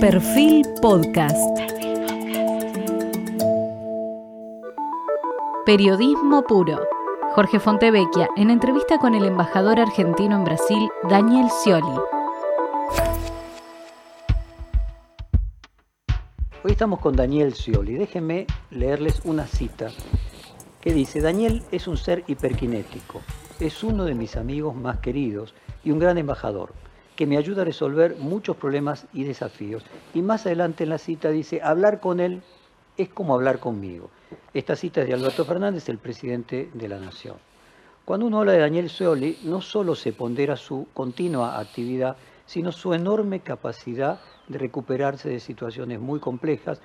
Perfil Podcast. Periodismo puro. Jorge Fontevecchia en entrevista con el embajador argentino en Brasil, Daniel Scioli. Hoy estamos con Daniel Scioli. Déjenme leerles una cita que dice, Daniel es un ser hiperkinético, es uno de mis amigos más queridos y un gran embajador que me ayuda a resolver muchos problemas y desafíos. Y más adelante en la cita dice, hablar con él es como hablar conmigo. Esta cita es de Alberto Fernández, el presidente de la Nación. Cuando uno habla de Daniel Scioli, no solo se pondera su continua actividad, sino su enorme capacidad de recuperarse de situaciones muy complejas,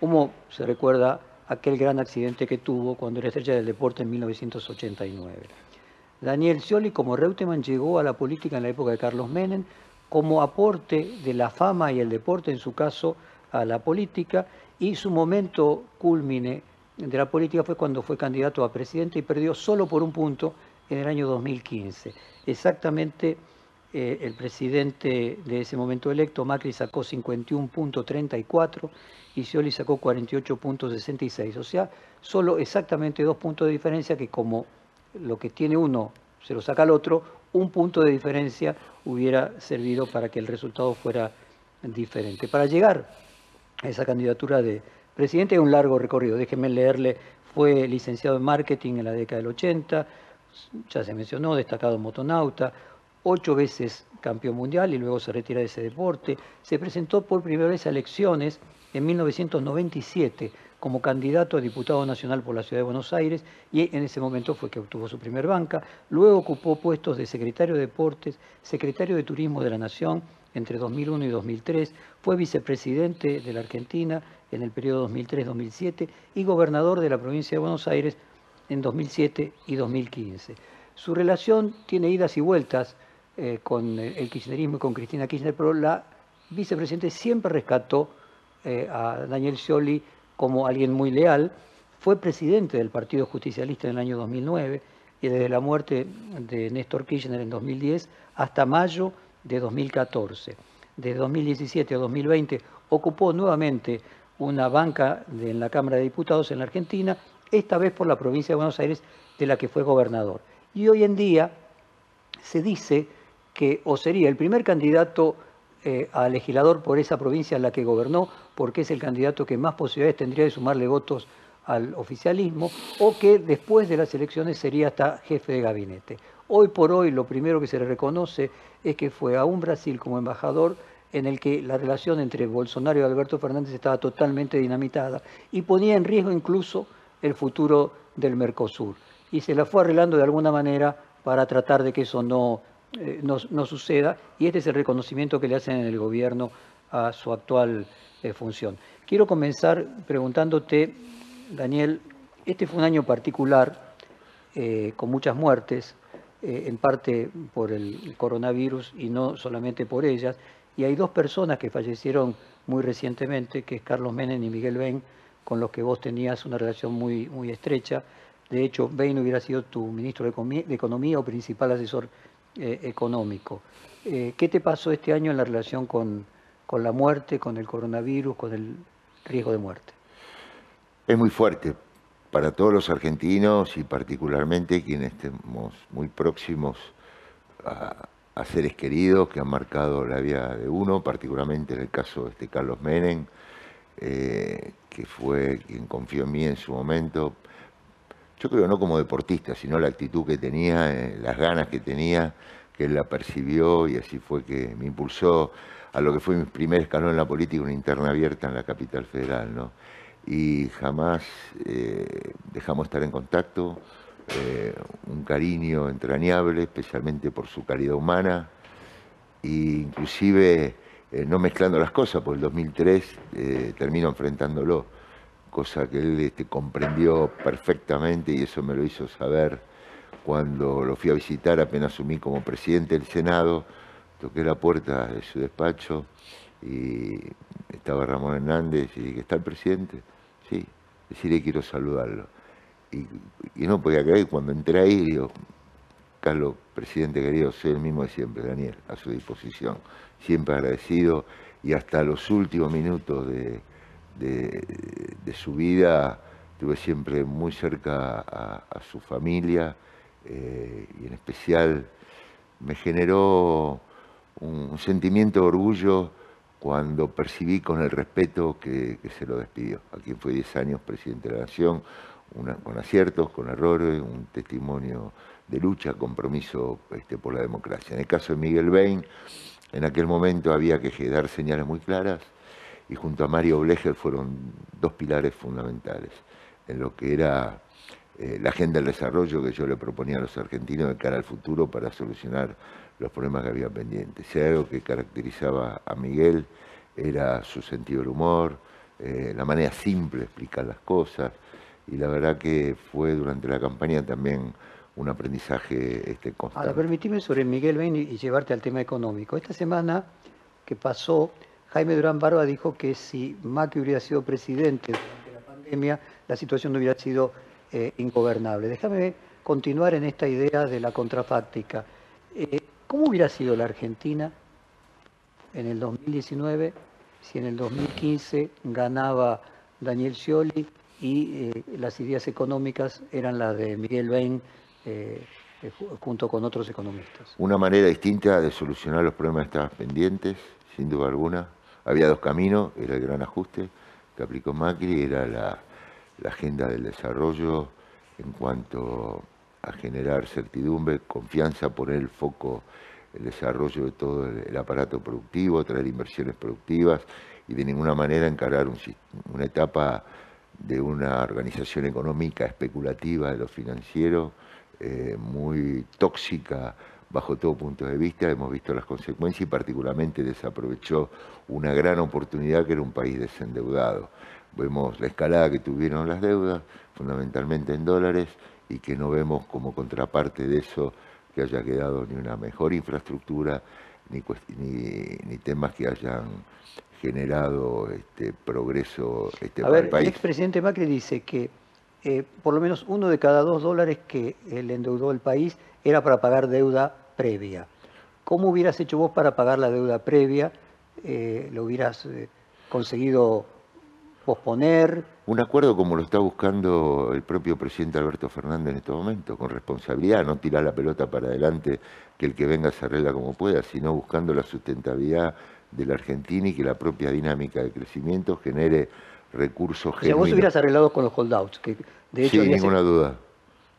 como se recuerda aquel gran accidente que tuvo cuando era estrella del deporte en 1989. Daniel Scioli, como Reutemann, llegó a la política en la época de Carlos Menem como aporte de la fama y el deporte, en su caso, a la política, y su momento culmine de la política fue cuando fue candidato a presidente y perdió solo por un punto en el año 2015. Exactamente eh, el presidente de ese momento electo, Macri, sacó 51.34 y Scioli sacó 48.66. O sea, solo exactamente dos puntos de diferencia que como lo que tiene uno se lo saca al otro, un punto de diferencia hubiera servido para que el resultado fuera diferente. Para llegar a esa candidatura de presidente hay un largo recorrido. Déjenme leerle, fue licenciado en marketing en la década del 80, ya se mencionó, destacado motonauta, ocho veces campeón mundial y luego se retira de ese deporte. Se presentó por primera vez a elecciones en 1997 como candidato a diputado nacional por la Ciudad de Buenos Aires y en ese momento fue que obtuvo su primer banca. Luego ocupó puestos de secretario de Deportes, secretario de Turismo de la Nación entre 2001 y 2003, fue vicepresidente de la Argentina en el periodo 2003-2007 y gobernador de la provincia de Buenos Aires en 2007 y 2015. Su relación tiene idas y vueltas eh, con el kirchnerismo y con Cristina Kirchner, pero la vicepresidente siempre rescató eh, a Daniel Scioli como alguien muy leal, fue presidente del Partido Justicialista en el año 2009 y desde la muerte de Néstor Kirchner en 2010 hasta mayo de 2014. Desde 2017 a 2020 ocupó nuevamente una banca en la Cámara de Diputados en la Argentina, esta vez por la provincia de Buenos Aires, de la que fue gobernador. Y hoy en día se dice que o sería el primer candidato eh, a legislador por esa provincia en la que gobernó, porque es el candidato que más posibilidades tendría de sumarle votos al oficialismo, o que después de las elecciones sería hasta jefe de gabinete. Hoy por hoy lo primero que se le reconoce es que fue a un Brasil como embajador en el que la relación entre Bolsonaro y Alberto Fernández estaba totalmente dinamitada y ponía en riesgo incluso el futuro del Mercosur. Y se la fue arreglando de alguna manera para tratar de que eso no eh, no, suceda y este es el reconocimiento que le hacen en el gobierno a su actual eh. Quiero comenzar preguntándote, Daniel, este fue un año particular eh, con muchas muertes, en parte por el coronavirus y no solamente por ellas, y hay dos personas que fallecieron muy recientemente, que es Carlos Menem y Miguel Ben, con los que vos tenías una relación muy, muy estrecha. De hecho, Ben hubiera sido tu ministro de Economía o principal asesor eh, económico. Eh, ¿Qué te pasó este año en la relación con, con la muerte, con el coronavirus, con el riesgo de muerte? Es muy fuerte para todos los argentinos y particularmente quienes estemos muy próximos a, seres queridos que han marcado la vida de uno, particularmente en el caso de este Carlos Menem, eh, que fue quien confió en mí en su momento. Yo creo no como deportista, sino la actitud que tenía, las ganas que tenía que él la percibió y así fue que me impulsó a lo que fue mi primer escalón en la política, una interna abierta en la capital federal. ¿no? Y jamás eh, dejamos estar en contacto, eh, un cariño entrañable, especialmente por su calidad humana, e inclusive eh, no mezclando las cosas, porque el 2003 termino enfrentándolo, cosa que él este, comprendió perfectamente y eso me lo hizo saber cuando lo fui a visitar, apenas asumí como presidente del Senado, toqué la puerta de su despacho y estaba Ramón Hernández y dije, ¿está el presidente? Sí, decirle quiero saludarlo. Y, no podía creer, cuando entré ahí, digo, Carlos, presidente querido, soy el mismo de siempre, Daniel, a su disposición, siempre agradecido y hasta los últimos minutos de, su vida estuve siempre muy cerca a, su familia eh, y en especial me generó un, sentimiento de orgullo cuando percibí con el respeto que, se lo despidió, a quien fue 10 años presidente de la Nación, con aciertos, con errores, un testimonio de lucha, compromiso este, por la democracia. En el caso de Miguel Bain, en aquel momento había que dar señales muy claras y junto a Mario Blecher fueron dos pilares fundamentales en lo que era eh, la agenda del desarrollo que yo le proponía a los argentinos de cara al futuro para solucionar los problemas que había pendientes. Si algo que caracterizaba a Miguel era su sentido del humor, eh, la manera simple de explicar las cosas, y la verdad que fue durante la campaña también un aprendizaje este, constante. Ahora, permitime sobre Miguel Bain y llevarte al tema económico. Esta semana que pasó, Jaime Durán Barba dijo que si Macri hubiera sido presidente durante la pandemia, la situación no hubiera sido eh, ingobernable. Déjame continuar en esta idea de la contrafáctica. Eh, ¿Cómo hubiera sido la Argentina en el 2019 si en el 2015 ganaba Daniel Scioli y eh, las ideas económicas eran las de Miguel Bain eh, eh, junto con otros economistas. Una manera distinta de solucionar los problemas que estaban pendientes, sin duda alguna. Había dos caminos, era el gran ajuste que aplicó Macri, era la, agenda del desarrollo en cuanto a generar certidumbre, confianza, poner el foco el desarrollo de todo el, aparato productivo, traer inversiones productivas y de ninguna manera encarar una etapa de una organización económica especulativa de lo financiero, eh, muy tóxica bajo todo punto de vista. Hemos visto las consecuencias y particularmente desaprovechó una gran oportunidad que era un país desendeudado. Vemos la escalada que tuvieron las deudas, fundamentalmente en dólares, y que no vemos como contraparte de eso que haya quedado ni una mejor infraestructura, ni, ni temas que hayan generado este progreso este, para el país. El expresidente Macri dice que eh, por lo menos uno de cada dos dólares que le endeudó el país era para pagar deuda previa. ¿Cómo hubieras hecho vos para pagar la deuda previa? Eh, ¿Lo hubieras eh, conseguido posponer? Un acuerdo como lo está buscando el propio presidente Alberto Fernández en este momento, con responsabilidad, no tirar la pelota para adelante, que el que venga se arregla como pueda, sino buscando la sustentabilidad de la Argentina y que la propia dinámica de crecimiento genere recursos o sea, vos hubieras arreglado con los holdouts, que de hecho... Sí, ninguna duda,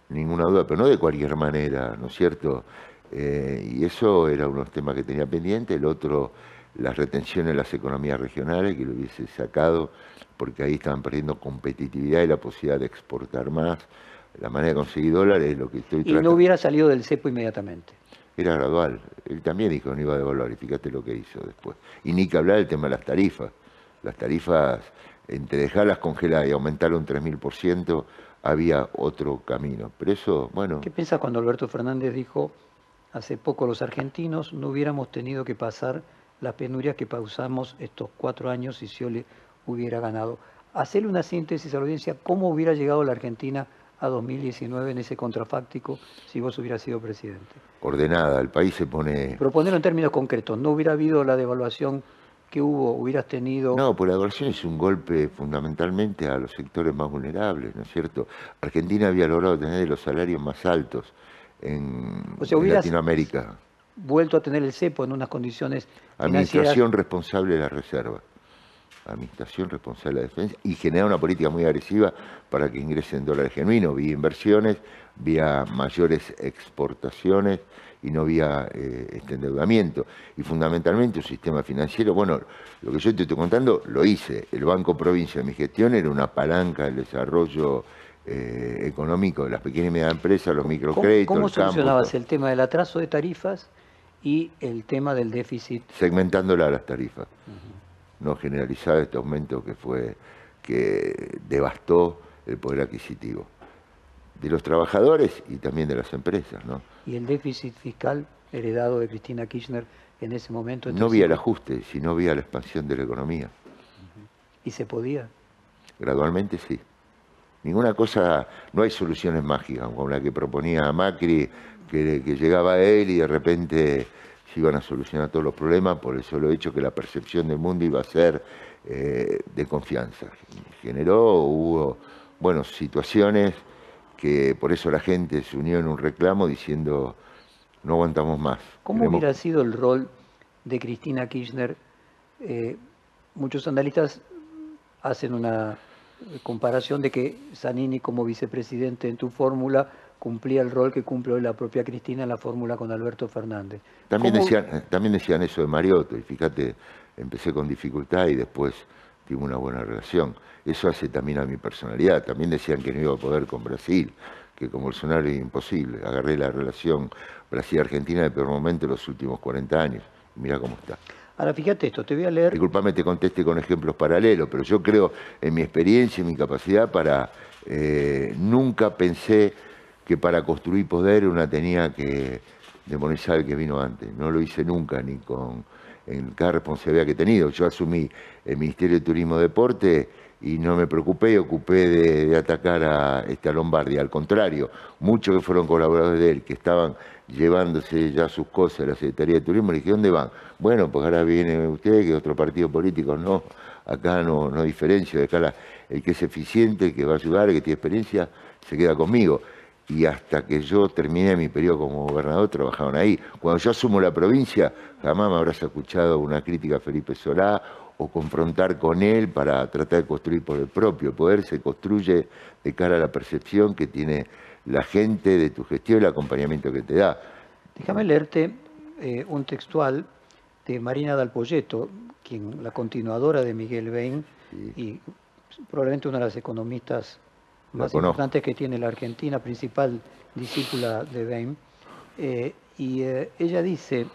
ninguna duda, pero no de cualquier manera, ¿no es cierto? Eh, y eso era uno de los temas que tenía pendiente, el otro, las retenciones de las economías regionales, que lo hubiese sacado, porque ahí estaban perdiendo competitividad y la posibilidad de exportar más. La manera de conseguir dólares es lo que estoy tratando. Y no hubiera salido del cepo inmediatamente era gradual. Él también dijo que no iba a devaluar y fíjate lo que hizo después. Y ni que hablar del tema de las tarifas. Las tarifas, entre dejarlas congeladas y aumentar un 3.000%, había otro camino. Pero eso, bueno... ¿Qué piensa cuando Alberto Fernández dijo, hace poco los argentinos no hubiéramos tenido que pasar las penurias que pausamos estos cuatro años si Scioli hubiera ganado? Hacerle una síntesis a la audiencia, ¿cómo hubiera llegado la Argentina a 2019 en ese contrafáctico si vos hubieras sido presidente? Ordenada, el país se pone... Proponerlo en términos concretos, ¿no hubiera habido la devaluación que hubo, hubieras tenido... No, pues la devaluación es un golpe fundamentalmente a los sectores más vulnerables, ¿no es cierto? Argentina había logrado tener los salarios más altos en, o sea, Latinoamérica. Vuelto a tener el cepo en unas condiciones Administración responsable de la reserva administración responsable de la defensa y generar una política muy agresiva para que ingresen dólares genuinos, vía inversiones, vía mayores exportaciones y no vía eh, este endeudamiento. Y fundamentalmente un sistema financiero, bueno, lo que yo te estoy contando lo hice. El Banco Provincia de mi gestión era una palanca del desarrollo eh, económico de las pequeñas y medianas empresas, los microcréditos. ¿Cómo, solucionabas el tema del atraso de tarifas y el tema del déficit? Segmentándola las tarifas no generalizar este aumento que fue que devastó el poder adquisitivo de los trabajadores y también de las empresas. ¿no? ¿Y el déficit fiscal heredado de Cristina Kirchner en ese momento? No vía el ajuste, sino vía la expansión de la economía. ¿Y se podía? Gradualmente sí. Ninguna cosa, no hay soluciones mágicas como la que proponía Macri, que, que llegaba él y de repente se iban a solucionar todos los problemas, por eso lo he hecho que la percepción del mundo iba a ser eh, de confianza. Generó, hubo, bueno, situaciones que por eso la gente se unió en un reclamo diciendo no aguantamos más. ¿Cómo hubiera sido el rol de Cristina Kirchner? Eh, muchos analistas hacen una comparación de que Zanini como vicepresidente en tu fórmula cumplía el rol que cumple hoy la propia Cristina en la fórmula con Alberto Fernández. También decían, también decían eso de Mariotto, y fíjate, empecé con dificultad y después tuve una buena relación. Eso hace también a mi personalidad. También decían que no iba a poder con Brasil, que con Bolsonaro era imposible. Agarré la relación Brasil-Argentina de peor momento en los últimos 40 años. Mira cómo está. Ahora fíjate esto, te voy a leer. Disculpame, te conteste con ejemplos paralelos, pero yo creo en mi experiencia y mi capacidad para. Eh, nunca pensé que para construir poder una tenía que demonizar al que vino antes. No lo hice nunca, ni con en cada responsabilidad que he tenido. Yo asumí el Ministerio de Turismo y Deporte y no me preocupé y ocupé de, atacar a, este, Lombardi. Al contrario, muchos que fueron colaboradores de él, que estaban llevándose ya sus cosas a la Secretaría de Turismo, le dije, ¿dónde van? Bueno, pues ahora viene usted, que otro partido político, no, acá no, no diferencia, acá el que es eficiente, el que va a ayudar, el que tiene experiencia, se queda conmigo. Y hasta que yo terminé mi periodo como gobernador, trabajaban ahí. Cuando yo asumo la provincia, jamás me habrás escuchado una crítica a Felipe Solá o confrontar con él para tratar de construir por el propio. poder se construye de cara a la percepción que tiene la gente de tu gestión y el acompañamiento que te da. Déjame leerte eh, un textual de Marina Dalpolleto, quien, la continuadora de Miguel Bain y probablemente una de las economistas más importantes que tiene la Argentina, principal discípula de Bain. Eh, y eh, ella dice,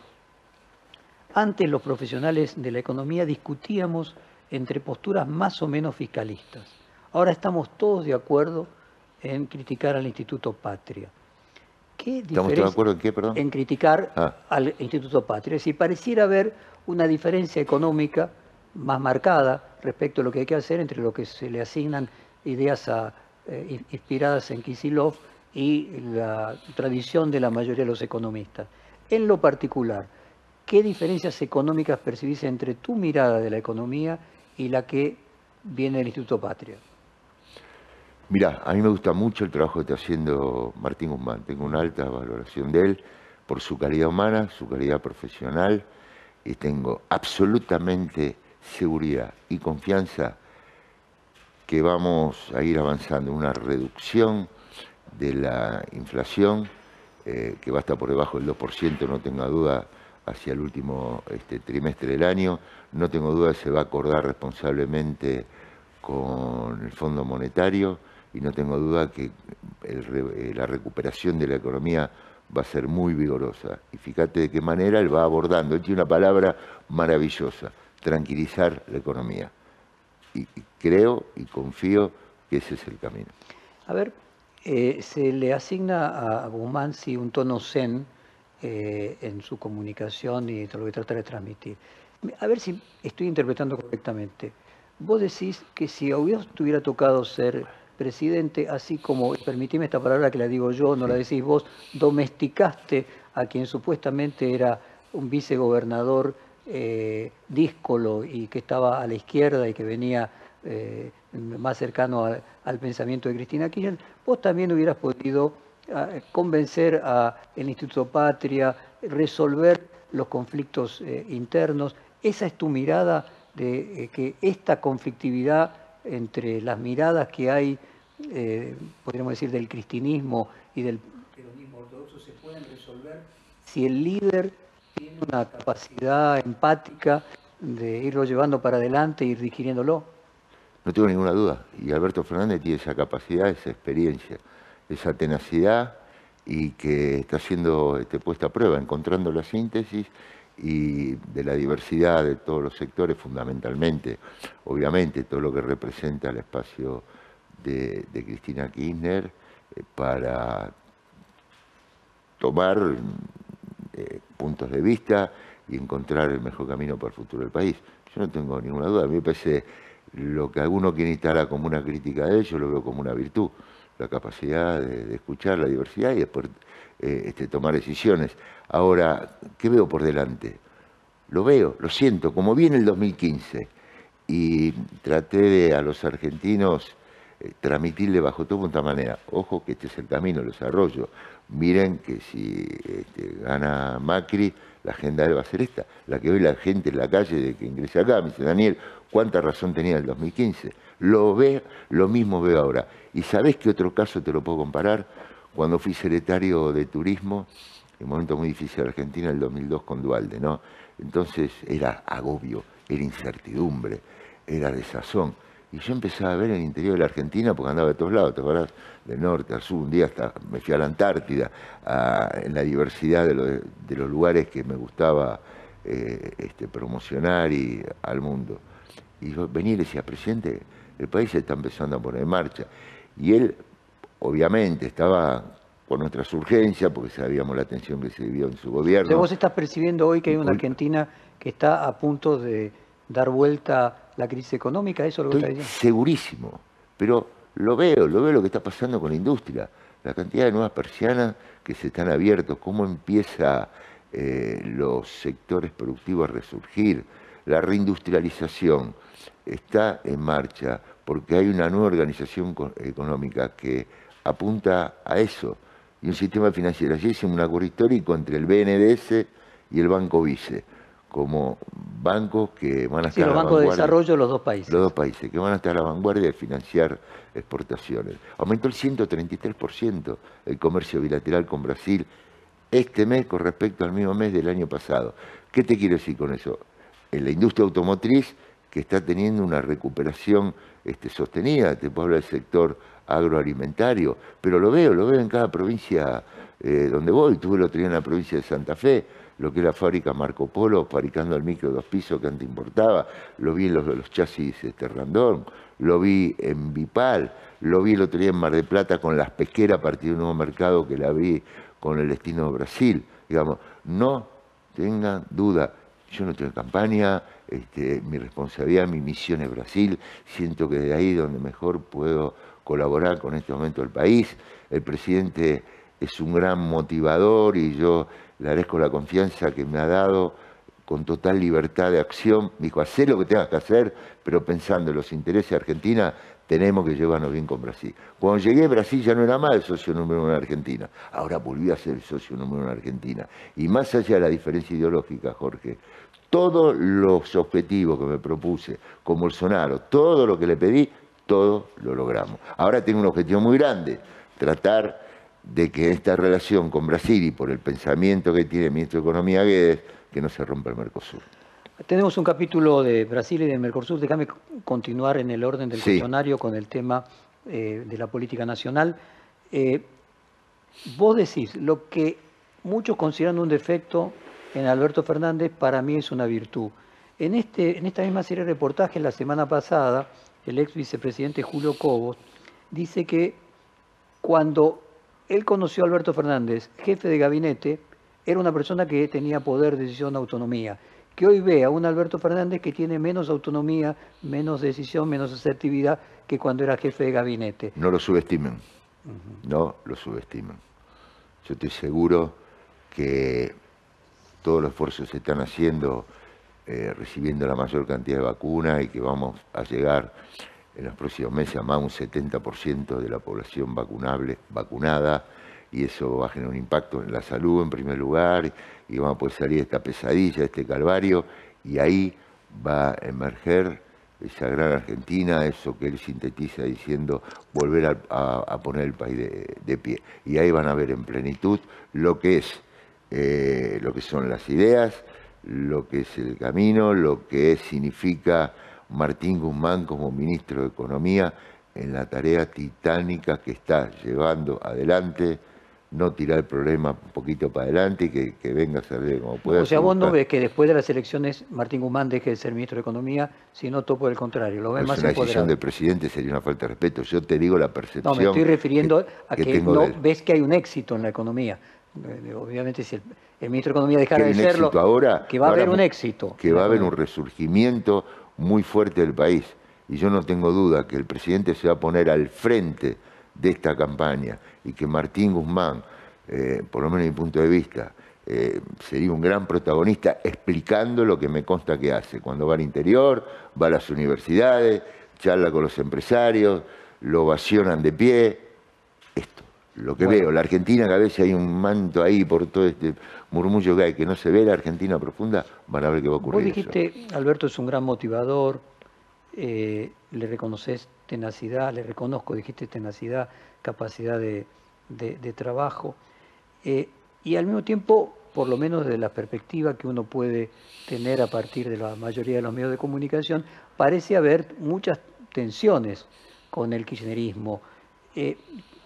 antes los profesionales de la economía discutíamos entre posturas más o menos fiscalistas. Ahora estamos todos de acuerdo en criticar al Instituto Patria. ¿Qué ¿Estamos de acuerdo en qué, perdón? En criticar ah. al Instituto Patria. Si pareciera haber una diferencia económica más marcada respecto a lo que hay que hacer entre lo que se le asignan ideas eh, inspiradas en Kisilov y la tradición de la mayoría de los economistas. En lo particular, ¿Qué diferencias económicas percibís entre tu mirada de la economía y la que viene del Instituto Patria? Mira, a mí me gusta mucho el trabajo que está haciendo Martín Guzmán. Tengo una alta valoración de él por su calidad humana, su calidad profesional y tengo absolutamente seguridad y confianza que vamos a ir avanzando una reducción de la inflación eh, que va a estar por debajo del 2%, no tenga duda hacia el último este, trimestre del año. No tengo duda se va a acordar responsablemente con el Fondo Monetario y no tengo duda que eh, la recuperación de la economía va a ser muy vigorosa. Y fíjate de qué manera él va abordando. Él tiene una palabra maravillosa, tranquilizar la economía. Y, creo y confío que ese es el camino. A ver, eh, se le asigna a Guzmán si un tono zen eh, en su comunicación y todo lo que trata de transmitir. A ver si estoy interpretando correctamente. Vos decís que si a vos te hubiera tocado ser presidente, así como, permitime esta palabra que la digo yo, no la decís vos, domesticaste a quien supuestamente era un vicegobernador eh, díscolo y que estaba a la izquierda y que venía eh, más cercano al pensamiento de Cristina Kirchner, vos también hubieras podido convencer al Instituto Patria, resolver los conflictos eh, internos. Esa es tu mirada de eh, que esta conflictividad entre las miradas que hay, eh, podríamos decir, del cristianismo y del peronismo ortodoxo se pueden resolver si el líder tiene una capacidad empática de irlo llevando para adelante ir digiriéndolo. No tengo ninguna duda. Y Alberto Fernández tiene esa capacidad, esa experiencia esa tenacidad y que está siendo este, puesta a prueba, encontrando la síntesis y de la diversidad de todos los sectores, fundamentalmente, obviamente, todo lo que representa el espacio de, Cristina Kirchner eh, para tomar eh, puntos de vista y encontrar el mejor camino para el futuro del país. Yo no tengo ninguna duda, a mí me parece lo que alguno quiere instalar como una crítica de ello, lo veo como una virtud. La capacidad de, escuchar la diversidad y después eh, este, tomar decisiones. Ahora, ¿qué veo por delante? Lo veo, lo siento, como viene el 2015 y traté de a los argentinos eh, transmitirle bajo todo punto manera, ojo que este es el camino, el desarrollo, miren que si este, gana Macri, la agenda va a ser esta, la que hoy la gente en la calle de que ingrese acá, me dice Daniel, ¿cuánta razón tenía el 2015? Lo ve, lo mismo veo ahora. ¿Y sabés qué otro caso te lo puedo comparar? Cuando fui secretario de Turismo, en un momento muy difícil de Argentina, el 2002 con Dualde, ¿no? Entonces era agobio, era incertidumbre, era desazón. Y yo empezaba a ver el interior de la Argentina, porque andaba de todos lados, ¿te acuerdas? Del norte al sur, un día hasta me fui a la Antártida, en la diversidad de, los lugares que me gustaba eh, este, promocionar y, al mundo. Y yo venía y le decía, presidente, el país se está empezando a poner en marcha. Y él, obviamente, estaba con nuestras urgencias, porque sabíamos la tensión que se vivió en su gobierno. vos estás percibiendo hoy que hay una Argentina que está a punto de dar vuelta la crisis económica, ¿eso es lo que está diciendo? Segurísimo, pero lo veo, lo veo lo que está pasando con la industria, la cantidad de nuevas persianas que se están abiertos, cómo empieza eh, los sectores productivos a resurgir, la reindustrialización está en marcha porque hay una nueva organización económica que apunta a eso y un sistema financiero. Allí es un acuerdo histórico entre el BNDES y el Banco Vice como bancos que van a estar sí, los bancos de desarrollo de los dos países. Los dos países, que van a estar a la vanguardia de financiar exportaciones. Aumentó el 133% el comercio bilateral con Brasil este mes con respecto al mismo mes del año pasado. ¿Qué te quiero decir con eso? En la industria automotriz que está teniendo una recuperación este, sostenida, te puedo hablar del sector agroalimentario, pero lo veo, lo veo en cada provincia eh, donde voy. Tuve el otro día en la provincia de Santa Fe, lo que era fábrica Marco Polo, fabricando el micro dos pisos que antes importaba, lo vi en los, chasis este, Randón, lo vi en Vipal, lo vi el otro día en Mar de Plata con las pesqueras a partir de un nuevo mercado que la vi con el destino de Brasil. Digamos, no tengan duda, yo no tengo campaña, este, mi responsabilidad, mi misión es Brasil, siento que de ahí donde mejor puedo colaborar con este momento del país. El presidente es un gran motivador y yo le agradezco la confianza que me ha dado con total libertad de acción. Me dijo, haz lo que tengas que hacer, pero pensando en los intereses de Argentina, tenemos que llevarnos bien con Brasil. Cuando llegué, Brasil ya no era más el socio número uno en Argentina. Ahora volví a ser el socio número uno en Argentina. Y más allá de la diferencia ideológica, Jorge, todos los objetivos que me propuse con Bolsonaro, todo lo que le pedí, todo lo logramos. Ahora tengo un objetivo muy grande, tratar de que esta relación con Brasil y por el pensamiento que tiene el ministro de Economía Guedes, que no se rompa el Mercosur. Tenemos un capítulo de Brasil y de Mercosur. Déjame continuar en el orden del cuestionario con el tema eh, de la política nacional. Eh, vos decís, lo que muchos consideran un defecto en Alberto Fernández, para mí es una virtud. En, este, en esta misma serie de reportajes, la semana pasada, el ex vicepresidente Julio Cobos dice que cuando él conoció a Alberto Fernández, jefe de gabinete, era una persona que tenía poder, decisión, autonomía. Que hoy ve a un Alberto Fernández que tiene menos autonomía, menos decisión, menos asertividad que cuando era jefe de gabinete. No lo subestimen, no lo subestimen. Yo estoy seguro que todos los esfuerzos se están haciendo eh, recibiendo la mayor cantidad de vacunas y que vamos a llegar en los próximos meses a más un 70% de la población vacunable, vacunada, y eso va a generar un impacto en la salud en primer lugar, y vamos a poder salir de esta pesadilla, de este calvario, y ahí va a emerger esa gran Argentina, eso que él sintetiza diciendo volver a, poner el país de, pie. Y ahí van a ver en plenitud lo que es, eh, lo que son las ideas, lo que es el camino, lo que significa Martín Guzmán como ministro de Economía en la tarea titánica que está llevando adelante, no tirar el problema un poquito para adelante y que, venga a salir como pueda. O sea, vos no ves que después de las elecciones Martín Guzmán deje de ser ministro de Economía, sino todo por el contrario, lo ves es más una decisión del presidente sería una falta de respeto. Yo te digo la percepción. No, me estoy refiriendo a que, no ves que hay un éxito en la economía. Eh, obviamente, si el, ministro de Economía dejara de serlo, ahora, que va a haber un éxito. Que va a haber un resurgimiento muy fuerte del país. Y yo no tengo duda que el presidente se va a poner al frente de esta campaña y que Martín Guzmán, eh, por lo menos desde mi punto de vista, eh, sería un gran protagonista explicando lo que me consta que hace. Cuando va al interior, va a las universidades, charla con los empresarios, lo ovacionan de pie. Esto, lo que veo. La Argentina, que a veces hay un manto ahí por todo este murmullo que hay, que no se ve la Argentina profunda, van a ver qué va a ocurrir. Vos dijiste, Alberto es un gran motivador, eh, le reconoces tenacidad, le reconozco, dijiste tenacidad, capacidad de, trabajo. Eh, y al mismo tiempo, por lo menos desde la perspectiva que uno puede tener a partir de la mayoría de los medios de comunicación, parece haber muchas tensiones con el kirchnerismo. Eh,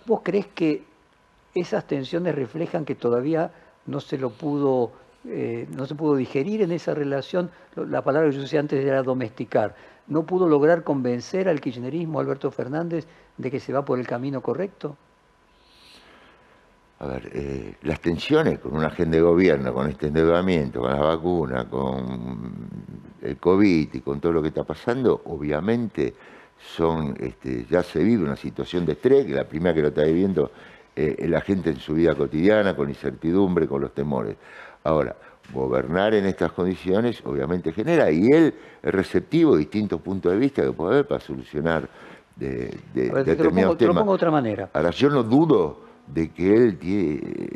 ¿Vos crees que esas tensiones reflejan que todavía no se lo pudo, eh, no se pudo digerir en esa relación? La palabra que yo usé antes era domesticar. ¿No pudo lograr convencer al kirchnerismo, Alberto Fernández, de que se va por el camino correcto? A ver, eh, las tensiones con una agenda de gobierno, con este endeudamiento, con la vacuna, con el COVID y con todo lo que está pasando, obviamente son, este, ya se vive una situación de estrés, que la primera que lo está viviendo eh, la gente en su vida cotidiana, con incertidumbre, con los temores. Ahora, gobernar en estas condiciones obviamente genera, y él es receptivo de distintos puntos de vista que puede haber para solucionar de, determinados temas. Te lo de otra manera. Ahora, yo no dudo de que él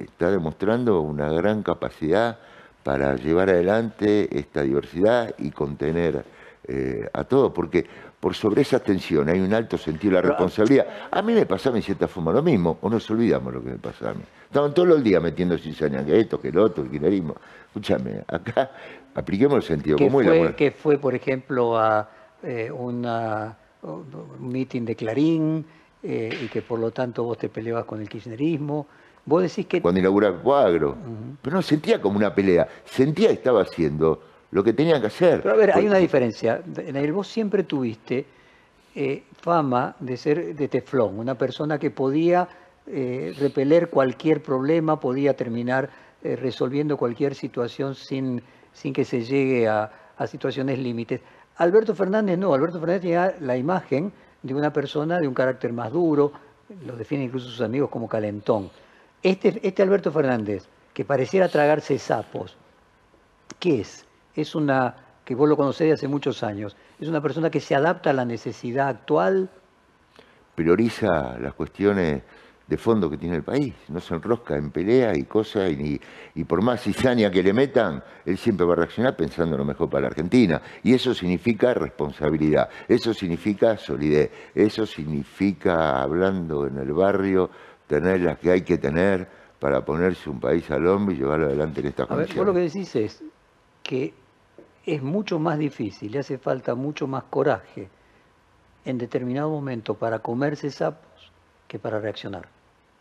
está demostrando una gran capacidad para llevar adelante esta diversidad y contener eh, a todos, porque por sobre esa tensión hay un alto sentido de la responsabilidad. A mí me pasaba en cierta forma lo mismo, o nos olvidamos lo que me pasaba a mí. Estaban todos los días metiendo cizaña, que esto, que el otro, el kirchnerismo. Escúchame, acá apliquemos el sentido común. Fue, que fue, por ejemplo, a eh, una, un meeting de Clarín, eh, y que por lo tanto vos te peleabas con el kirchnerismo. Vos decís que... Cuando inauguraba Cuagro. Pero no sentía como una pelea, sentía que estaba haciendo lo que tenía que hacer. Pero a ver, hay una diferencia. En el vos siempre tuviste eh, fama de ser de teflón, una persona que podía eh, repeler cualquier problema, podía terminar resolviendo cualquier situación sin, sin que se llegue a, a situaciones límites. Alberto Fernández no, Alberto Fernández tenía la imagen de una persona de un carácter más duro, lo definen incluso sus amigos como calentón. Este, este Alberto Fernández, que pareciera tragarse sapos, ¿qué es? Es una, que vos lo conocés de hace muchos años, es una persona que se adapta a la necesidad actual. Prioriza las cuestiones de fondo que tiene el país. No se enrosca en pelea y cosas, y, y, por más cizaña que le metan, él siempre va a reaccionar pensando lo mejor para la Argentina. Y eso significa responsabilidad, eso significa solidez, eso significa, hablando en el barrio, tener las que hay que tener para ponerse un país al hombro y llevarlo adelante en estas a condiciones. Ver, vos lo que decís es que es mucho más difícil, le hace falta mucho más coraje en determinado momento para comerse sapos que para reaccionar.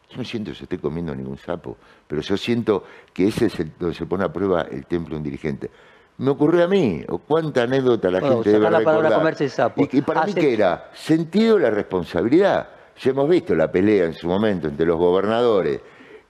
Yo no siento que se esté comiendo ningún sapo, pero yo siento que ese es el, donde se pone a prueba el templo de un dirigente. Me ocurrió a mí, o cuánta anécdota la gente debe la recordar. comerse sapo. Y, para mí, ¿qué era? Sentido la responsabilidad. Ya hemos visto la pelea en su momento entre los gobernadores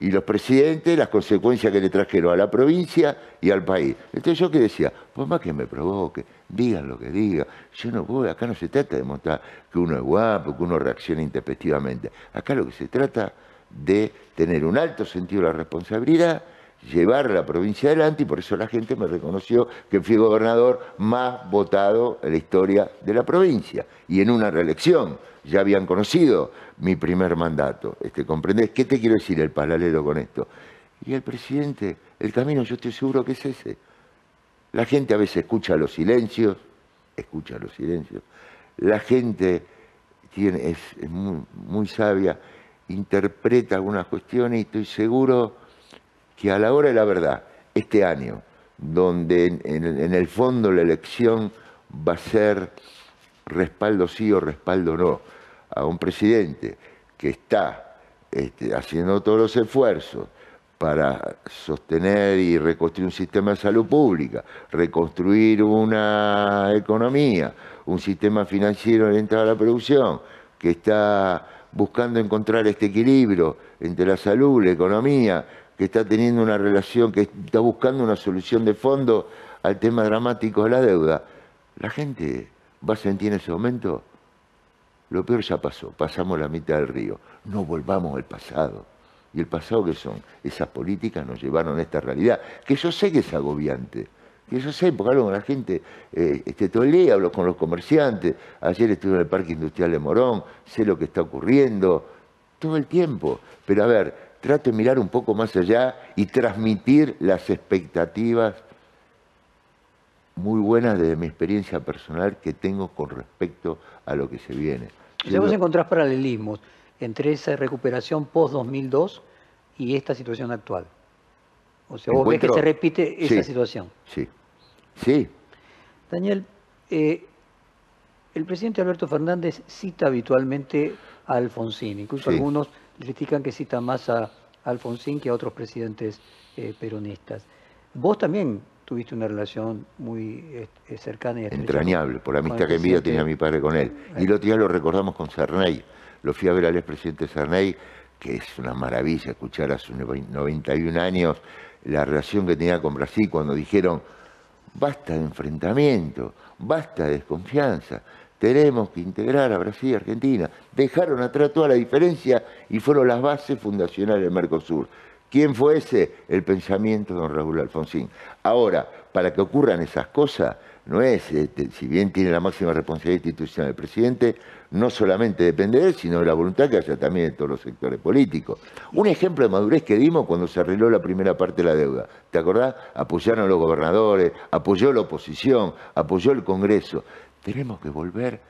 y los presidentes, las consecuencias que le trajeron a la provincia y al país. Entonces yo que decía, pues más que me provoque, digan lo que digan. Yo no voy, acá no se trata de mostrar que uno es guapo, que uno reacciona intempestivamente. Acá lo que se trata de tener un alto sentido de la responsabilidad, llevar la provincia adelante y por eso la gente me reconoció que fui gobernador más votado en la historia de la provincia. Y en una reelección ya habían conocido mi primer mandato. Este, ¿Comprendés? ¿Qué te quiero decir el paralelo con esto? Y el presidente, el camino yo estoy seguro que es ese. La gente a veces escucha los silencios, escucha los silencios. La gente tiene, es, muy sabia interpreta algunas cuestiones y estoy seguro que a la hora de la verdad, este año, donde en, el fondo la elección va a ser respaldo sí o respaldo no a un presidente que está este, haciendo todos los esfuerzos para sostener y reconstruir un sistema de salud pública, reconstruir una economía, un sistema financiero orientado a la producción, que está buscando encontrar este equilibrio entre la salud, la economía, que está teniendo una relación, que está buscando una solución de fondo al tema dramático de la deuda, la gente va a sentir en ese momento Lo peor ya pasó, pasamos la mitad del río. No volvamos al pasado. ¿Y el pasado qué son? Esas políticas nos llevaron a esta realidad, que yo sé que es agobiante. Que yo sé, porque hablo con la gente, eh, este, todo el día hablo con los comerciantes. Ayer estuve en el Parque Industrial de Morón, sé lo que está ocurriendo, todo el tiempo. Pero a ver, trato de mirar un poco más allá y transmitir las expectativas muy buenas desde mi experiencia personal que tengo con respecto a lo que se viene. Si vos encontrás paralelismos entre esa recuperación post-2002 y esta situación actual. O sea, vos ves que se repite esa situación. Sí, sí. Daniel, eh, el presidente Alberto Fernández cita habitualmente a Alfonsín, incluso algunos critican que cita más a Alfonsín que a otros presidentes eh, peronistas. Vos también tuviste una relación muy eh, cercana y entrañable, por la amistad que envidia tenía mi padre con él. Y el otro día lo recordamos con Cerney. Lo fui a ver al expresidente Cerney, que es una maravilla escuchar a sus 91 años la relación que tenía con Brasil cuando dijeron, basta de enfrentamiento, basta de desconfianza, tenemos que integrar a Brasil y Argentina. Dejaron atrás toda la diferencia y fueron las bases fundacionales del Mercosur. ¿Quién fue ese? El pensamiento de don Raúl Alfonsín. Ahora, para que ocurran esas cosas, no es, este, si bien tiene la máxima responsabilidad institucional el presidente, no solamente depende de él, sino de la voluntad que haya también de todos los sectores políticos. Un ejemplo de madurez que dimos cuando se arregló la primera parte de la deuda. ¿Te acordás? Apoyaron a los gobernadores, apoyó la oposición, apoyó el Congreso. Tenemos que volver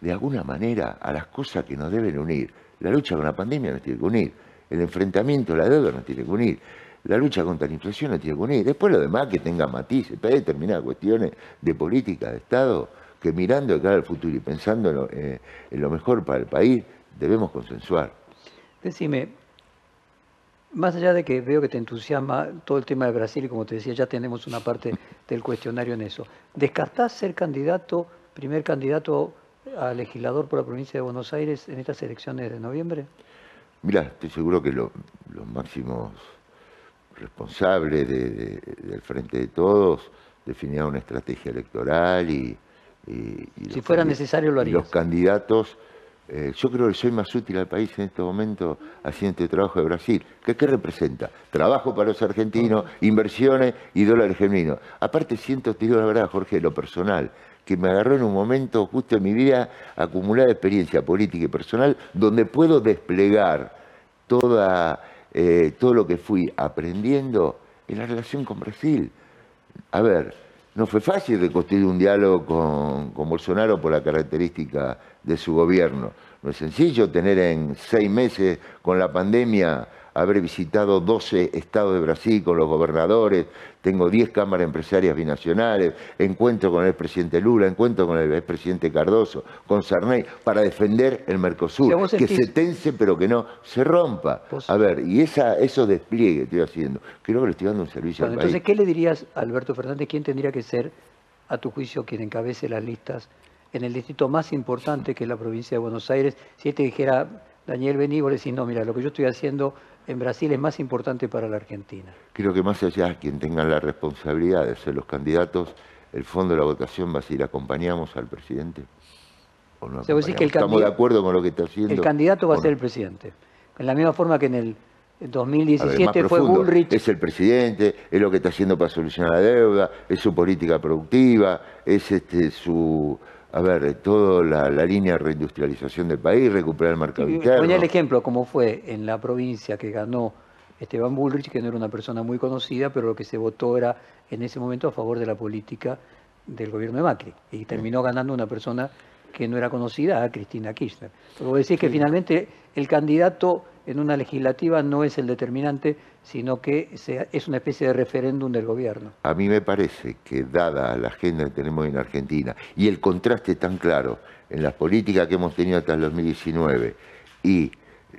de alguna manera a las cosas que nos deben unir. La lucha con la pandemia nos tiene que unir el enfrentamiento a la deuda nos tiene que unir. La lucha contra la inflación nos tiene que unir. Después lo demás que tenga matices, para determinadas cuestiones de política de Estado, que mirando de cara al futuro y pensando en lo, eh, en lo mejor para el país, debemos consensuar. Decime, más allá de que veo que te entusiasma todo el tema de Brasil, y como te decía, ya tenemos una parte del cuestionario en eso, ¿descartás ser candidato, primer candidato a legislador por la provincia de Buenos Aires en estas elecciones de noviembre? Mira, estoy seguro que los máximos responsables del Frente de Todos definían una estrategia electoral y... si fuera necesario lo haría. Los candidatos, eh, yo creo que soy más útil al país en este momento haciendo este trabajo de Brasil. ¿Qué, ¿Qué representa? Trabajo para los argentinos, inversiones y dólares genuinos. Aparte siento, te digo la verdad, Jorge, lo personal, que me agarró en un momento justo en mi vida acumulada experiencia política y personal donde puedo desplegar toda, eh, todo lo que fui aprendiendo en la relación con Brasil. A ver, no fue fácil reconstruir un diálogo con, con Bolsonaro por la característica de su gobierno. No es sencillo tener en seis meses con la pandemia haber visitado 12 estados de Brasil con los gobernadores, tengo 10 cámaras empresarias binacionales, encuentro con el expresidente Lula, encuentro con el expresidente Cardoso, con Sarney, para defender el Mercosur, que se tense pero que no se rompa. A ver, y esa, esos despliegues estoy haciendo, creo que le estoy dando un servicio al entonces, ¿qué le dirías a Alberto Fernández? ¿Quién tendría que ser, a tu juicio, quien encabece las listas en el distrito más importante que es la provincia de Buenos Aires? Si te dijera, Daniel Bení, vos decís, no, mira, lo que yo estoy haciendo en Brasil es más importante para la Argentina. Creo que más allá, quien tenga la responsabilidad de ser los candidatos, el fondo de la votación va a ser, ¿acompañamos al presidente? ¿O no ¿Estamos de acuerdo con lo que está haciendo? El candidato va a ser el presidente. En la misma forma que en el 2017 fue Bullrich. Es el presidente, es lo que está haciendo para solucionar la deuda, es su política productiva, es este, su a ver, toda la, línea de reindustrialización del país, recuperar el mercado interno. Ponía el ejemplo, como fue en la provincia que ganó Esteban Bullrich, que no era una persona muy conocida, pero lo que se votó era en ese momento a favor de la política del gobierno de Macri. Y terminó ganando una persona que no era conocida, a Cristina Kirchner. Pero vos decís que finalmente el candidato en una legislativa no es el determinante, sino que es una especie de referéndum del gobierno. A mí me parece que dada la agenda que tenemos en Argentina y el contraste tan claro en las políticas que hemos tenido hasta el 2019 y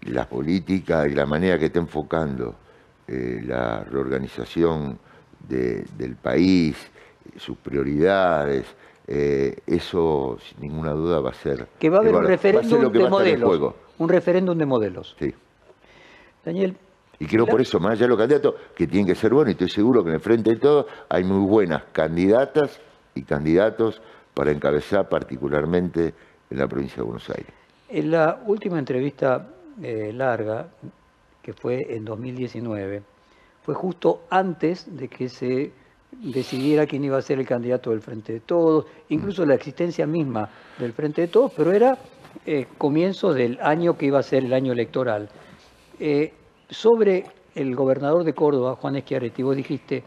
la política y la manera que está enfocando eh, la reorganización del país, sus prioridades, eh, eso sin ninguna duda va a ser... Que va a haber un referéndum de modelos. Un referéndum de modelos. Sí. Daniel. Y creo por eso, más allá de los candidatos, que tienen que ser buenos, y estoy seguro que en el frente de todo hay muy buenas candidatas y candidatos para encabezar particularmente en la provincia de Buenos Aires. En la última entrevista eh, larga, que fue en 2019, fue justo antes de que se decidiera quién iba a ser el candidato del Frente de Todos, incluso la existencia misma del Frente de Todos, pero era eh, comienzo del año que iba a ser el año electoral. Eh, sobre el gobernador de Córdoba, Juan Schiaretti, vos dijiste,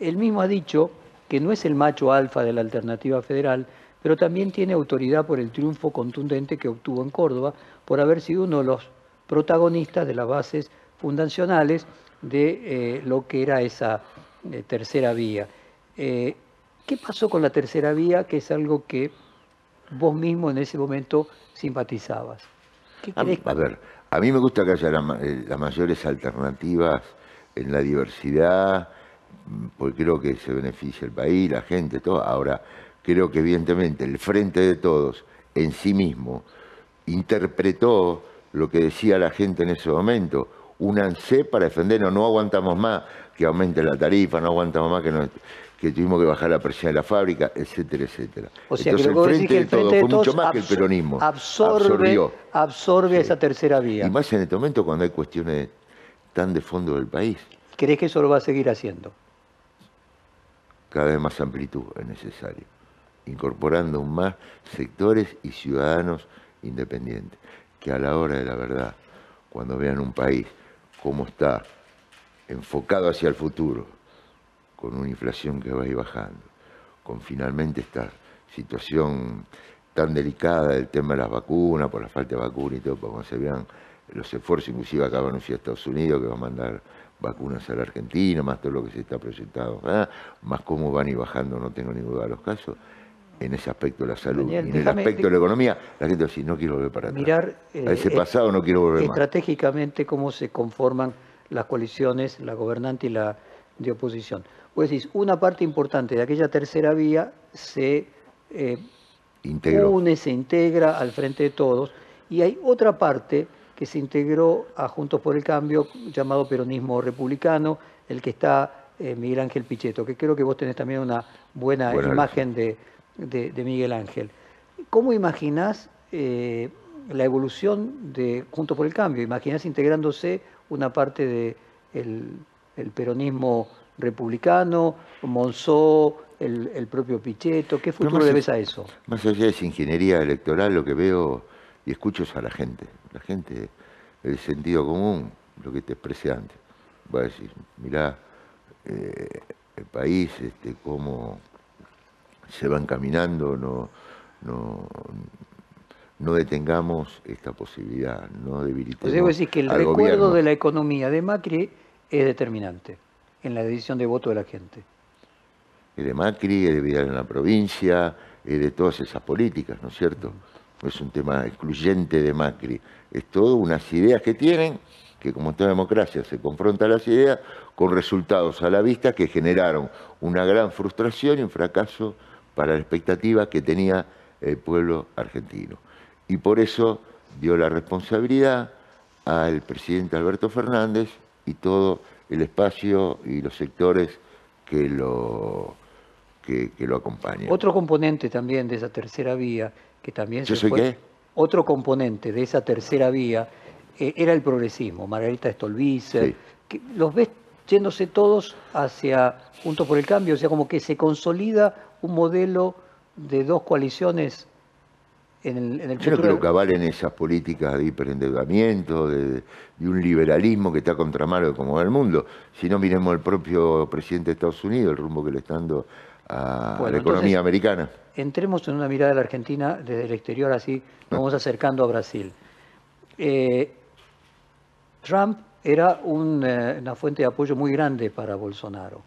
él mismo ha dicho que no es el macho alfa de la alternativa federal, pero también tiene autoridad por el triunfo contundente que obtuvo en Córdoba, por haber sido uno de los protagonistas de las bases fundacionales de eh, lo que era esa eh, tercera vía. Eh, ¿Qué pasó con la tercera vía, que es algo que vos mismo en ese momento simpatizabas? a, ver, a mí me gusta que haya las mayores alternativas en la diversidad, porque creo que se beneficia el país, la gente, todo. Ahora, creo que evidentemente el Frente de Todos en sí mismo interpretó lo que decía la gente en ese momento, únanse para defendernos, no aguantamos más que aumente la tarifa, no aguantamos más que, que tuvimos que bajar la presión de la fábrica, etcétera, etcétera. O sea, Entonces, el frente, de todo fue mucho más que el peronismo. Absorbe, absorbe esa tercera vía. Y más en este momento cuando hay cuestiones tan de fondo del país. ¿Crees que eso lo va a seguir haciendo? Cada vez más amplitud es necesario, incorporando más sectores y ciudadanos independientes, que a la hora de la verdad, cuando vean un país como está, enfocado hacia el futuro, con una inflación que va a ir bajando, con finalmente esta situación tan delicada del tema de las vacunas, por la falta de vacunas y todo, para cuando se vean los esfuerzos, inclusive acaba de anunciar Estados Unidos que va a mandar vacunas a la Argentina, más todo lo que se está proyectado, más cómo van a ir bajando, no tengo ni duda de los casos, en ese aspecto de la salud. y en el aspecto de la economía, la gente dice, no quiero volver para atrás. Mirar, a ese eh, pasado no quiero volver Estratégicamente, cómo se conforman las coaliciones, la gobernante y la de oposición. Pues decís, una parte importante de aquella tercera vía se eh, une, se integra al frente de todos, y hay otra parte que se integró a Juntos por el Cambio, llamado peronismo republicano, el que está eh, Miguel Ángel Pichetto, que creo que vos tenés también una buena, imagen de, Miguel Ángel. ¿Cómo imaginás eh, la evolución de Juntos por el Cambio? ¿Imaginás integrándose una parte de el, peronismo republicano, Monzó, el, propio Pichetto? ¿Qué futuro le ves a eso? Más allá de esa ingeniería electoral, lo que veo y escucho es a la gente. La gente, el sentido común, lo que te expresé antes. Va a decir, mirá, eh, el país, este, cómo se va encaminando, no, no, no detengamos esta posibilidad, no debilitemos. Debo decir que el recuerdo de la economía de Macri es determinante en la decisión de voto de la gente. Es de Macri, es de Vidal en la provincia, es de todas esas políticas, ¿no es cierto? No es un tema excluyente de Macri, es todo unas ideas que tienen, que como toda democracia se confronta las ideas con resultados a la vista que generaron una gran frustración y un fracaso para la expectativa que tenía el pueblo argentino y por eso dio la responsabilidad al presidente Alberto Fernández y todo el espacio y los sectores que lo, que, lo acompañan. Otro componente también de esa tercera vía, que también ¿Yo soy qué? Otro componente de esa tercera vía eh, era el progresismo, Margarita Stolbizer, que los ves yéndose todos hacia Juntos por el Cambio, o sea, como que se consolida un modelo de dos coaliciones yo no creo que avalen esas políticas de hiperendeudamiento, de, un liberalismo que está contramano de cómo va el mundo. Si no, miremos el propio presidente de Estados Unidos, el rumbo que le está dando a, la economía americana. Entremos en una mirada de la Argentina desde el exterior, así nos vamos acercando a Brasil. Eh, Trump era eh, una fuente de apoyo muy grande para Bolsonaro.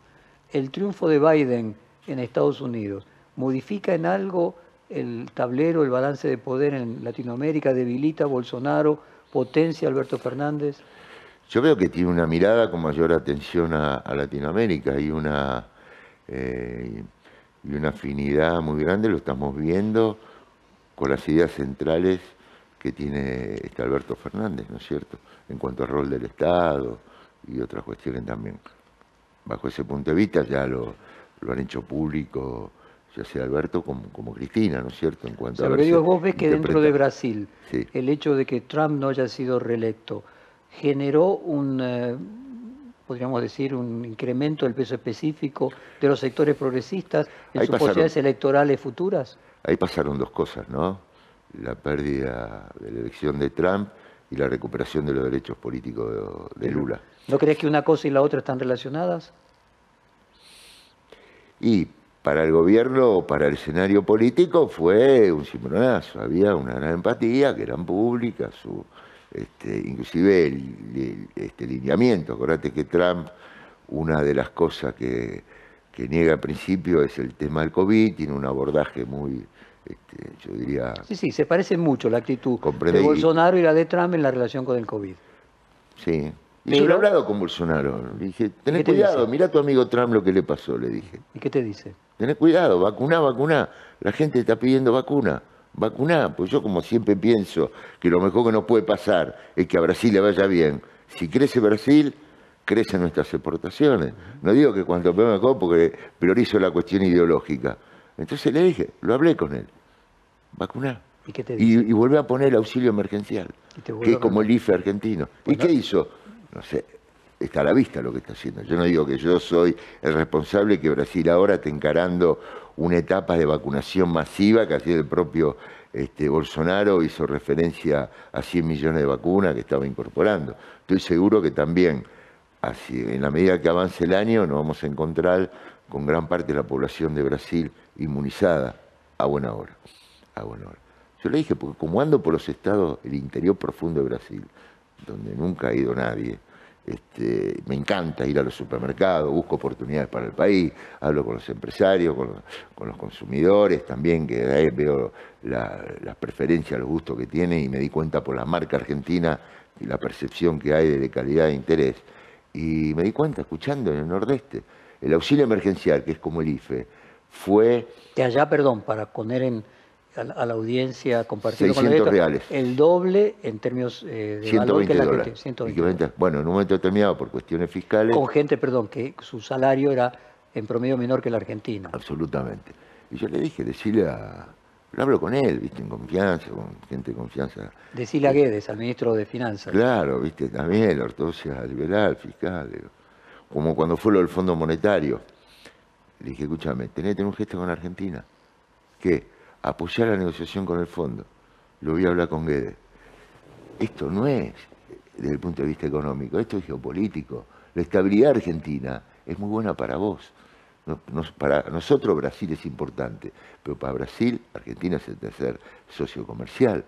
El triunfo de Biden en Estados Unidos modifica en algo el tablero, el balance de poder en Latinoamérica, debilita Bolsonaro, potencia Alberto Fernández? Yo veo que tiene una mirada con mayor atención a, Latinoamérica y una, eh, y una afinidad muy grande, lo estamos viendo con las ideas centrales que tiene este Alberto Fernández, ¿no es cierto? En cuanto al rol del Estado y otras cuestiones también. Bajo ese punto de vista ya lo, lo han hecho público ya sea Alberto como, como Cristina, ¿no es cierto? En cuanto O sea, a lo que digo, vos ves que dentro de Brasil, Sí. el hecho de que Trump no haya sido reelecto generó un, eh, podríamos decir, un incremento del peso específico de los sectores progresistas en Ahí sus pasaron. posibilidades electorales futuras. Ahí pasaron dos cosas, ¿no? La pérdida de la elección de Trump y la recuperación de los derechos políticos de, de Lula. ¿No crees que una cosa y la otra están relacionadas? Y para el gobierno, para el escenario político, fue un cimbronazo. Había una gran empatía, que eran públicas, su, este, inclusive el, el- este lineamiento. Acordate que Trump, una de las cosas que, que niega al principio es el tema del COVID, tiene un abordaje muy, este, yo diría, Sí, sí, se parece mucho la actitud de Bolsonaro y la de Trump en la relación con el COVID. Sí. Y yo lo he hablado con Bolsonaro. Le dije, tenés ¿Qué te cuidado, dice? mira a tu amigo Trump lo que le pasó, le dije. ¿Y qué te dice? Tenés cuidado, vacuná, vacuná. La gente está pidiendo vacuna. Vacuná, pues yo como siempre pienso que lo mejor que nos puede pasar es que a Brasil le vaya bien. Si crece Brasil, crecen nuestras exportaciones. No digo que cuanto mejor porque priorizo la cuestión ideológica. Entonces le dije, lo hablé con él. Vacuná. ¿Y qué te Y, dice? y volví a poner el auxilio emergencial, Y te que es como el IFE argentino. ¿Y qué hizo? No sé, está a la vista lo que está haciendo. Yo no digo que yo soy el responsable que Brasil ahora está encarando una etapa de vacunación masiva, que así el propio este, Bolsonaro hizo referencia a 100 millones de vacunas que estaba incorporando. Estoy seguro que también, en la medida que avance el año, nos vamos a encontrar con gran parte de la población de Brasil inmunizada a buena hora. A buena hora. Yo le dije, porque como ando por los estados, el interior profundo de Brasil, donde nunca ha ido nadie, este, me encanta ir a los supermercados, busco oportunidades para el país, hablo con los empresarios, con los, con los consumidores también, que ahí veo la- las preferencias, los gustos que tienen y me di cuenta por la marca argentina y la percepción que hay de calidad de interés. Y me di cuenta, escuchando en el Nordeste, el auxilio emergencial, que es como el IFE, fue Que allá, perdón, para poner en, a, la, a la audiencia, compartirlo con la 600 audiencia, reales. el doble en términos eh, de valor 120 que la que dólares. te- 120 Equivalente- Bueno, en un momento determinado, por cuestiones fiscales, Con gente, perdón, que su salario era en promedio menor que el argentino. absolutamente. Y yo le dije, decirle a... Lo hablo con él, viste, en confianza, con gente de confianza. Decirle a Guedes, al ministro de Finanzas. Claro, viste, también la ortodoxia liberal, fiscal. digo. Como cuando fue lo del Fondo Monetario. Le dije, escúchame, tenés que tener un gesto con Argentina. ¿Qué? Apoyar la negociación con el fondo. Lo voy a hablar con Guedes. Esto no es desde el punto de vista económico, esto es geopolítico. La estabilidad argentina es muy buena para vos. No- nos- para nosotros Brasil es importante, pero para Brasil Argentina es el tercer socio comercial.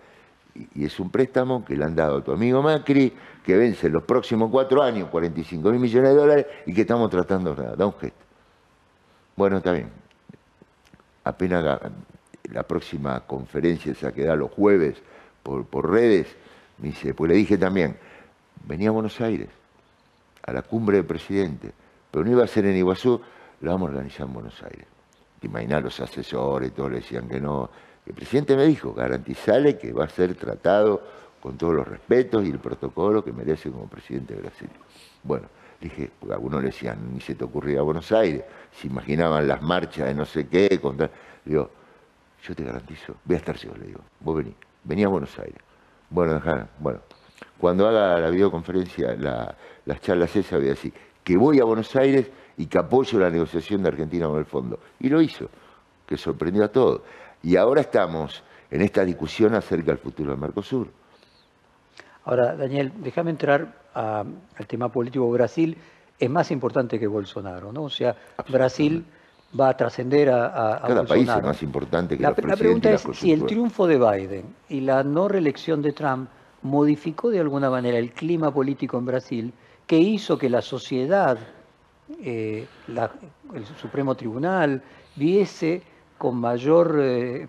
Y, es un préstamo que le han dado a tu amigo Macri, que vence en los próximos cuatro años 45 mil millones de dólares y que estamos tratando dar. Da un gesto. Bueno, está bien. Apenas la próxima conferencia esa que da los jueves por, por redes, me dice, pues le dije también, venía a Buenos Aires, a la cumbre del presidente, pero no iba a ser en Iguazú, la vamos a organizar en Buenos Aires. Te imaginás los asesores, todos le decían que no. El presidente me dijo, garantizale que va a ser tratado con todos los respetos y el protocolo que merece como presidente de Brasil. Bueno, dije, porque algunos le decían, ni se te ocurría a Buenos Aires, se imaginaban las marchas de no sé qué, contra... Digo, yo te garantizo, voy a estar yo, le digo, vos vení, vení a Buenos Aires. Bueno, bueno, cuando haga la videoconferencia, la- las charlas esas, voy a decir que voy a Buenos Aires y que apoyo la negociación de Argentina con el fondo. Y lo hizo, que sorprendió a todos. Y ahora estamos en esta discusión acerca del futuro del Mercosur. Ahora, Daniel, déjame entrar a- al tema político. Brasil es más importante que Bolsonaro, ¿no? O sea, Brasil va a trascender a, a- a Cada país es más importante que La, los la pregunta es si el triunfo de Biden y la no reelección de Trump modificó de alguna manera el clima político en Brasil que hizo que la sociedad, eh, la- el Supremo Tribunal, viese con mayor eh, eh,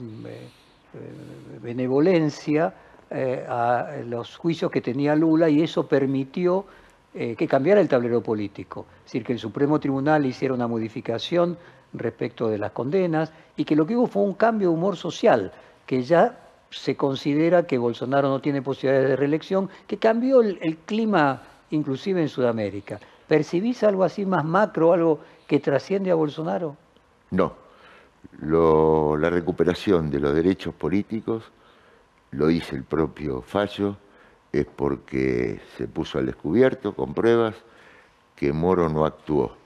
benevolencia eh, a los juicios que tenía Lula y eso permitió que cambiara el tablero político. Es decir, que el Supremo Tribunal hiciera una modificación respecto de las condenas y que lo que hubo fue un cambio de humor social, que ya se considera que Bolsonaro no tiene posibilidades de reelección, que cambió el, clima inclusive en Sudamérica. ¿Percibís algo así más macro, algo que trasciende a Bolsonaro? No, la recuperación de los derechos políticos, lo dice el propio fallo, es porque se puso al descubierto con pruebas que Moro no actuó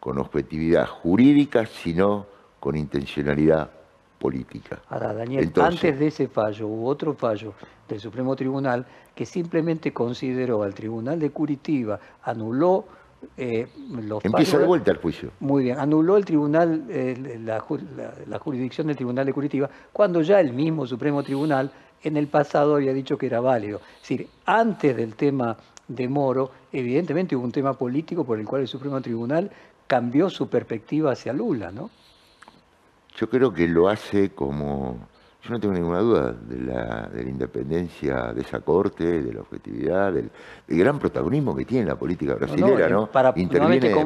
con objetividad jurídica, sino con intencionalidad política. Ahora, Daniel, antes de ese fallo hubo otro fallo del Supremo Tribunal que simplemente consideró al Tribunal de Curitiba, anuló eh, los Empieza de vuelta el juicio. Muy bien, anuló el tribunal, eh, la, la, jurisdicción del Tribunal de Curitiba, cuando ya el mismo Supremo Tribunal en el pasado había dicho que era válido. Es decir, antes del tema de Moro, evidentemente hubo un tema político por el cual el Supremo Tribunal cambió su perspectiva hacia Lula, ¿no? Yo creo que lo hace como, yo no tengo ninguna duda de la, independencia de esa corte, de la objetividad, del, gran protagonismo que tiene la política brasileña, ¿no? Para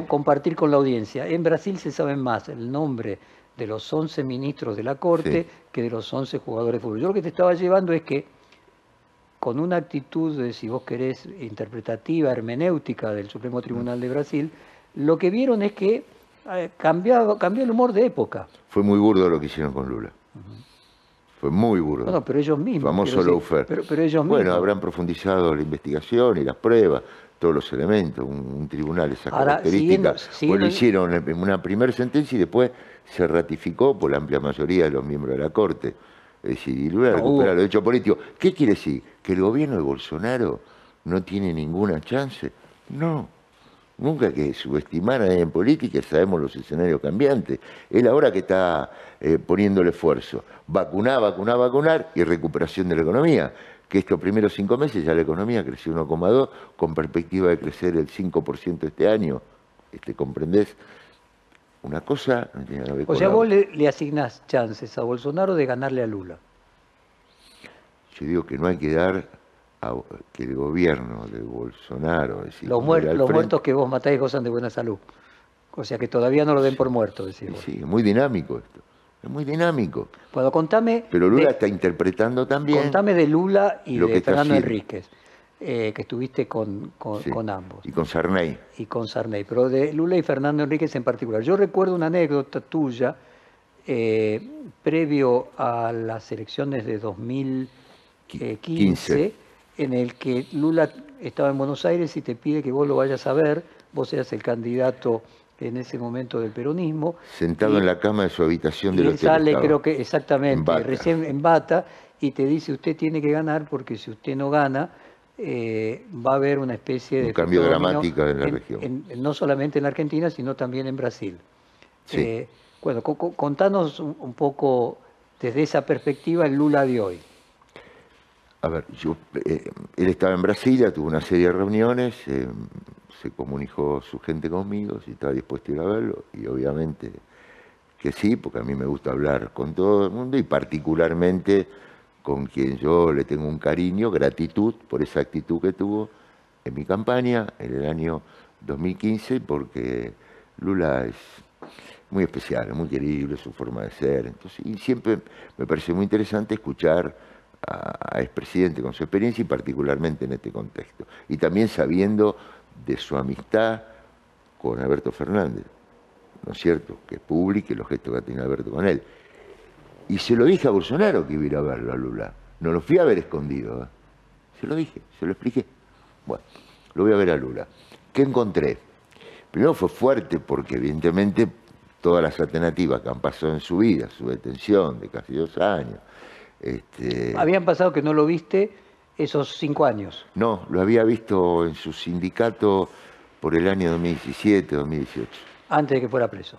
compartir con la audiencia, en Brasil se sabe más el nombre de los 11 ministros de la corte que de los 11 jugadores de fútbol. Yo lo que te estaba llevando es que con una actitud, de, si vos querés, interpretativa, hermenéutica del Supremo Tribunal de Brasil, lo que vieron es que eh, cambió, cambió el humor de época. Fue muy burdo lo que hicieron con Lula. Fue muy burdo. Pero ellos mismos. Famoso lawfare. Pero, pero, ellos Bueno, habrán profundizado la investigación y las pruebas, todos los elementos. Un, tribunal esa característica. Pues lo hicieron en una primera sentencia y después se ratificó por la amplia mayoría de los miembros de la Corte. Es decir, y Lula recupera los derechos políticos. ¿Qué quiere decir? ¿Que el gobierno de Bolsonaro no tiene ninguna chance? No. Nunca hay que subestimar en política, sabemos los escenarios cambiantes. Es ahora que está eh, poniendo el esfuerzo. Vacunar, vacunar, vacunar y recuperación de la economía. Que estos primeros cinco meses ya la economía creció 1,2 con perspectiva de crecer el 5% este año. Este, ¿Comprendés? Una cosa no tiene nada que ver O sea, vos le, le asignás chances a Bolsonaro de ganarle a Lula. Yo digo que no hay que dar que el gobierno de Bolsonaro... los, muertos que vos matáis gozan de buena salud. O sea que todavía no lo den por muerto, decimos. Sí, es muy dinámico esto. Es muy dinámico. Bueno, contame... Pero Lula está interpretando también... Contame de Lula y de Fernando Enríquez, eh, que estuviste con, con, ambos. Y con Sarney. Y con Sarney, pero de Lula y Fernando Enríquez en particular. Yo recuerdo una anécdota tuya, eh, previo a las elecciones de 2015 en el que Lula estaba en Buenos Aires y te pide que vos lo vayas a ver, vos seas el candidato en ese momento del peronismo. Sentado en la cama de su habitación del hotel. sale, creo que exactamente, recién en bata, y te dice usted tiene que ganar porque si usted no gana, eh, va a haber una especie de... Cambio dramático en la región. no solamente en la Argentina, sino también en Brasil. Eh, bueno, contanos un poco desde esa perspectiva el Lula de hoy. A ver, yo, eh, él estaba en Brasilia, tuvo una serie de reuniones, eh, se comunicó su gente conmigo, si estaba dispuesto a ir a verlo, y obviamente que sí, porque a mí me gusta hablar con todo el mundo y particularmente con quien yo le tengo un cariño, gratitud por esa actitud que tuvo en mi campaña en el año 2015, porque Lula es muy especial, muy querible su forma de ser. Entonces, y siempre me parece muy interesante escuchar a, expresidente con su experiencia y particularmente en este contexto. Y también sabiendo de su amistad con Alberto Fernández, ¿no es cierto? Que publique los gestos que ha tenido Alberto con él. Y se lo dije a Bolsonaro que iba a ir a verlo a Lula. No lo fui a ver escondido. ¿eh? Se lo dije, se lo expliqué. Bueno, lo voy a ver a Lula. ¿Qué encontré? Primero fue fuerte porque evidentemente todas las alternativas que han pasado en su vida, su detención de casi dos años, este, Habían pasado que no lo viste esos cinco años. No, lo había visto en su sindicato por el año 2017, 2018. Antes de que fuera preso.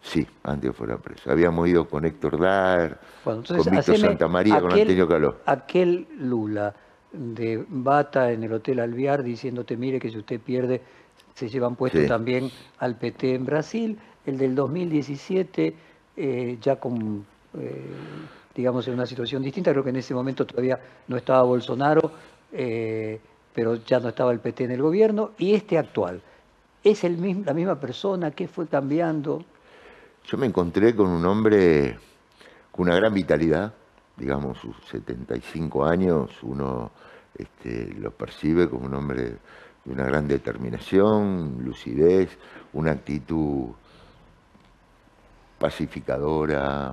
Sí, antes de que fuera preso. Habíamos ido con Héctor Dar, con Víctor Santa María, con Antonio Caló. Aquel Lula de Bata en el Hotel Alviar diciéndote, mire que si usted pierde, se llevan puesto también al PT en Brasil. El del 2017, eh, ya con... Eh, digamos, en una situación distinta. Creo que en ese momento todavía no estaba Bolsonaro, eh, pero ya no estaba el PT en el gobierno. Y este actual, ¿es el mismo, la misma persona? ¿Qué fue cambiando? Yo me encontré con un hombre con una gran vitalidad, digamos, sus 75 años, uno este, lo percibe como un hombre de una gran determinación, lucidez, una actitud pacificadora,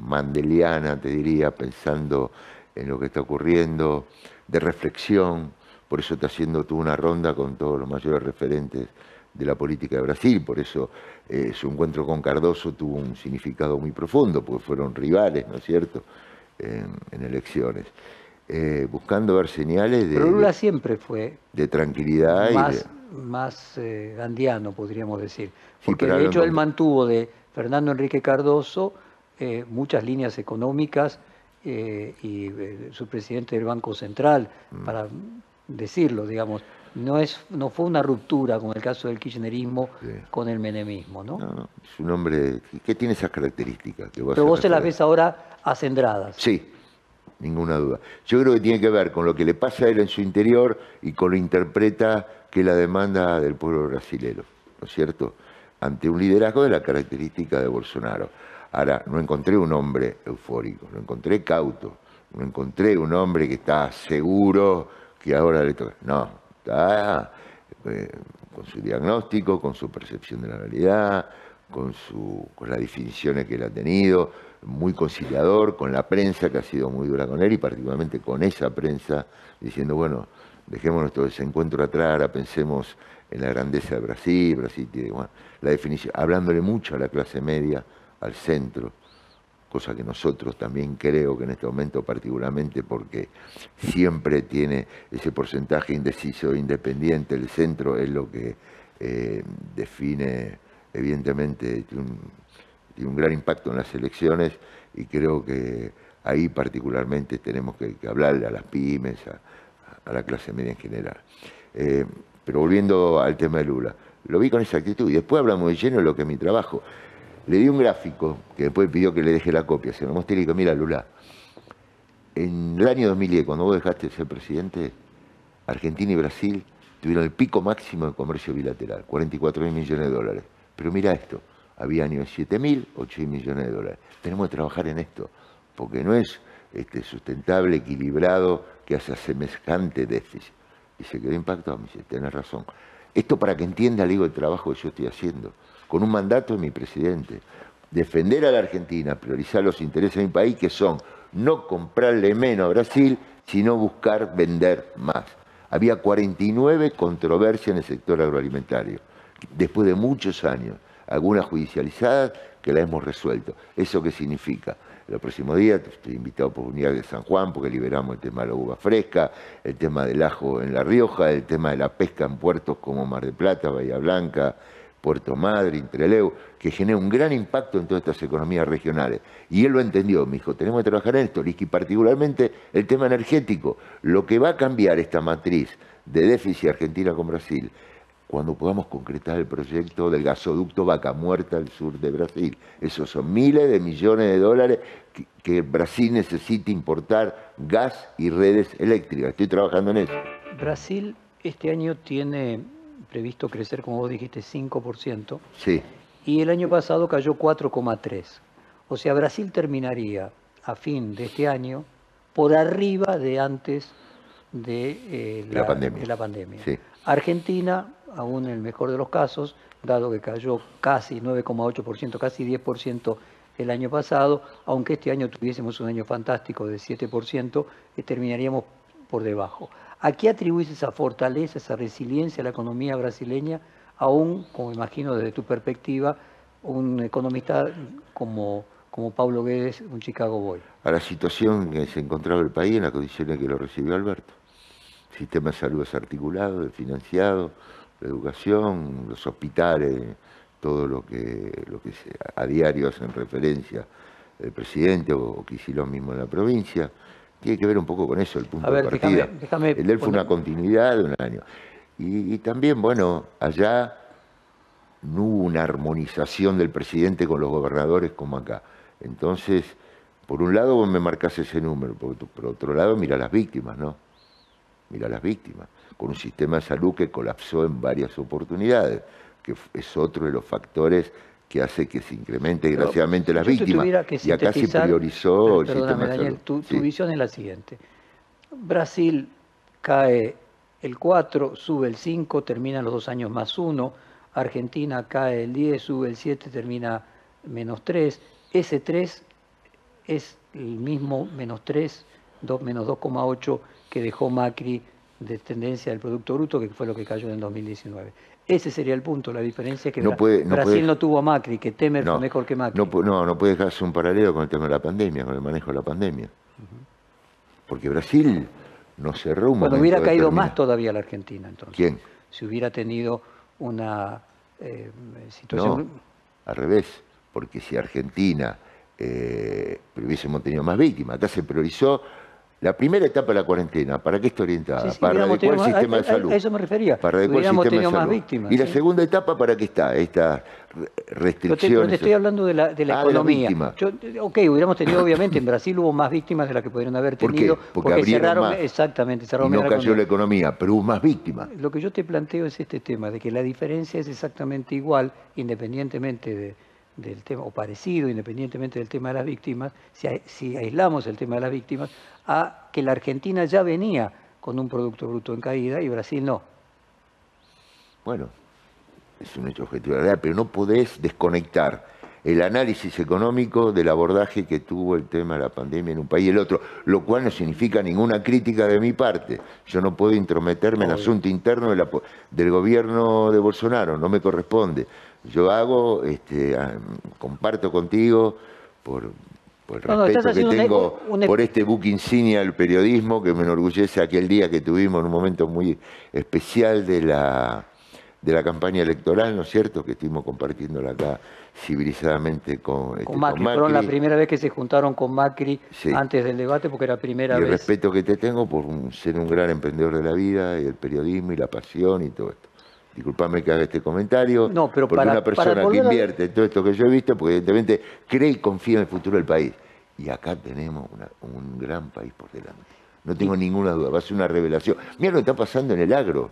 mandeliana, te diría, pensando en lo que está ocurriendo, de reflexión. Por eso está haciendo tú una ronda con todos los mayores referentes de la política de Brasil. Por eso eh, su encuentro con Cardoso tuvo un significado muy profundo, porque fueron rivales, ¿no es cierto?, en, elecciones. Eh, buscando ver señales de... Pero Lula siempre fue... De tranquilidad más, y de... Más eh, gandiano, podríamos decir. Porque de hecho él mantuvo de Fernando Enrique Cardoso muchas líneas económicas y su presidente del Banco Central, mm. para decirlo, digamos no es no fue una ruptura con el caso del kirchnerismo con el menemismo, ¿no? No, es un hombre que tiene esas características. Que Pero vos se las ves ahora acendradas. Sí, ninguna duda. Yo creo que tiene que ver con lo que le pasa a él en su interior y con lo interpreta que la demanda del pueblo brasileño, ¿no es cierto? Ante un liderazgo de la característica de Bolsonaro. Ahora, no encontré un hombre eufórico, lo encontré cauto, no encontré un hombre que está seguro que ahora le toca. No, está eh, con su diagnóstico, con su percepción de la realidad, con, su, con las definiciones que él ha tenido, muy conciliador, con la prensa que ha sido muy dura con él y particularmente con esa prensa, diciendo, bueno, dejemos nuestro desencuentro atrás, ahora pensemos en la grandeza de Brasil, Brasil tiene, bueno, la definición, hablándole mucho a la clase media, al centro, cosa que nosotros también creo que en este momento particularmente porque siempre tiene ese porcentaje indeciso e independiente, el centro es lo que eh, define evidentemente tiene un, gran impacto en las elecciones y creo que ahí particularmente tenemos que, hablarle a las pymes, a, la clase media en general. Eh, pero volviendo al tema de Lula, lo vi con esa actitud y después hablamos de lleno de lo que es mi trabajo. Le di un gráfico que después pidió que le deje la copia. Se lo mostré y le digo, mira Lula, en el año 2010, cuando vos dejaste de ser presidente, Argentina y Brasil tuvieron el pico máximo de comercio bilateral, 44 mil millones de dólares. Pero mira esto, había años 7 mil, 8 millones de dólares. Tenemos que trabajar en esto, porque no es este, sustentable, equilibrado, que hace semejante déficit. Y se quedó impactado, me dice, tenés razón. Esto para que entienda, le digo, el trabajo que yo estoy haciendo con un mandato de mi presidente. Defender a la Argentina, priorizar los intereses de mi país, que son no comprarle menos a Brasil, sino buscar vender más. Había 49 controversias en el sector agroalimentario, después de muchos años, algunas judicializadas que las hemos resuelto. ¿Eso qué significa? El próximo día estoy invitado por Unidad de San Juan porque liberamos el tema de la uva fresca, el tema del ajo en La Rioja, el tema de la pesca en puertos como Mar de Plata, Bahía Blanca, Puerto Madryn, Trelew, que genera un gran impacto en todas estas economías regionales. Y él lo entendió, me dijo, tenemos que trabajar en esto, y particularmente el tema energético. Lo que va a cambiar esta matriz de déficit Argentina con Brasil, cuando podamos concretar el proyecto del gasoducto Vaca Muerta al sur de Brasil. Esos son miles de millones de dólares que, que Brasil necesita importar gas y redes eléctricas. Estoy trabajando en eso. Brasil este año tiene previsto crecer, como vos dijiste, 5%. Sí. Y el año pasado cayó 4,3%. O sea, Brasil terminaría a fin de este año por arriba de antes de, eh, la, pandemia. Argentina, aún en el mejor de los casos, dado que cayó casi 9,8%, casi 10% el año pasado, aunque este año tuviésemos un año fantástico de 7%, eh, terminaríamos por debajo. ¿A qué atribuís esa fortaleza, esa resiliencia a la economía brasileña, aún, como imagino desde tu perspectiva, un economista como, como Pablo Guedes, un Chicago Boy? A la situación que se encontraba el país en las condiciones que lo recibió Alberto. Sistema de salud desarticulado, desfinanciado, la educación, los hospitales, todo lo que, lo que a diario hacen referencia el presidente o, lo mismo en la provincia tiene que ver un poco con eso, el punto de partida. el de él fue una continuidad de un año. Y, también, bueno, allá no hubo una armonización del presidente con los gobernadores como acá. Entonces, por un lado vos me marcás ese número, por, por otro lado mira las víctimas, ¿no? Mira las víctimas, con un sistema de salud que colapsó en varias oportunidades, que es otro de los factores que hace que se incremente desgraciadamente las víctimas. y acá se priorizó el sistema Daniel, tu, visión es la siguiente. Brasil cae el 4, sube el 5, termina los dos años más 1. Argentina cae el 10, sube el 7, termina menos 3. Ese 3 es el mismo menos 3, 2, menos 2,8 que dejó Macri de tendencia del Producto Bruto, que fue lo que cayó en el 2019. Ese sería el punto, la diferencia es que No puede- no Brasil puede- no tuvo a Macri, que Temer No, fue mejor que Macri. No, no, puede dejarse un paralelo con el tema de la pandemia, con el manejo de la pandemia. Porque Brasil no cerró un momento hubiera caído más todavía la Argentina entonces. ¿Quién? Si hubiera tenido una eh, No, situación... al revés, porque si Argentina eh, hubiésemos tenido más víctimas, acá se priorizó la primera etapa de la cuarentena, ¿para qué está orientada? Sí, sí, para adecuar el tenido sistema a- de salud. a eso me refería. Para adecuar el sistema de tenido más salud. víctimas, ¿Y la segunda etapa para qué está? Estas te, restricciones. te estoy hablando de la, de la Ah, de la economía. Yo, ok, hubiéramos tenido, obviamente, en Brasil hubo más víctimas de las que pudieron haber ¿Por qué? tenido. Porque cerraron, más. exactamente, y cerraron no bien la cayó la economía, pero hubo más víctimas. Lo que yo te planteo es este tema, de que la diferencia es exactamente igual, independientemente de- del tema, o parecido, independientemente del tema de las víctimas, si, si aislamos el tema de las víctimas, a que la Argentina ya venía con un Producto Bruto en caída y Brasil no. Bueno, es un hecho objetivo de la realidad, pero no podés desconectar el análisis económico del abordaje que tuvo el tema de la pandemia en un país y el otro, lo cual no significa ninguna crítica de mi parte. Yo no puedo intrometerme en asunto interno de la po- del gobierno de Bolsonaro, no me corresponde. Yo hago, este, ah, comparto contigo por, por el No, respeto que tengo un- un- por este buque insignia del periodismo que me enorgullece aquel día que tuvimos en un momento muy especial de la, de la campaña electoral, ¿no es cierto? Que estuvimos compartiéndola acá civilizadamente con, este, Con Macri. Fueron la primera vez que se juntaron con Macri Sí. antes del debate porque era la primera y el vez. respeto que te tengo por un- ser un gran emprendedor de la vida y el periodismo y la pasión y todo esto. Disculpame que haga este comentario, No, pero porque para- una persona para que invierte en todo esto que yo he visto, porque evidentemente cree y confía en el futuro del país. Y acá tenemos una- un gran país por delante. No tengo ninguna duda, va a ser una revelación. Mira lo que está pasando en el agro.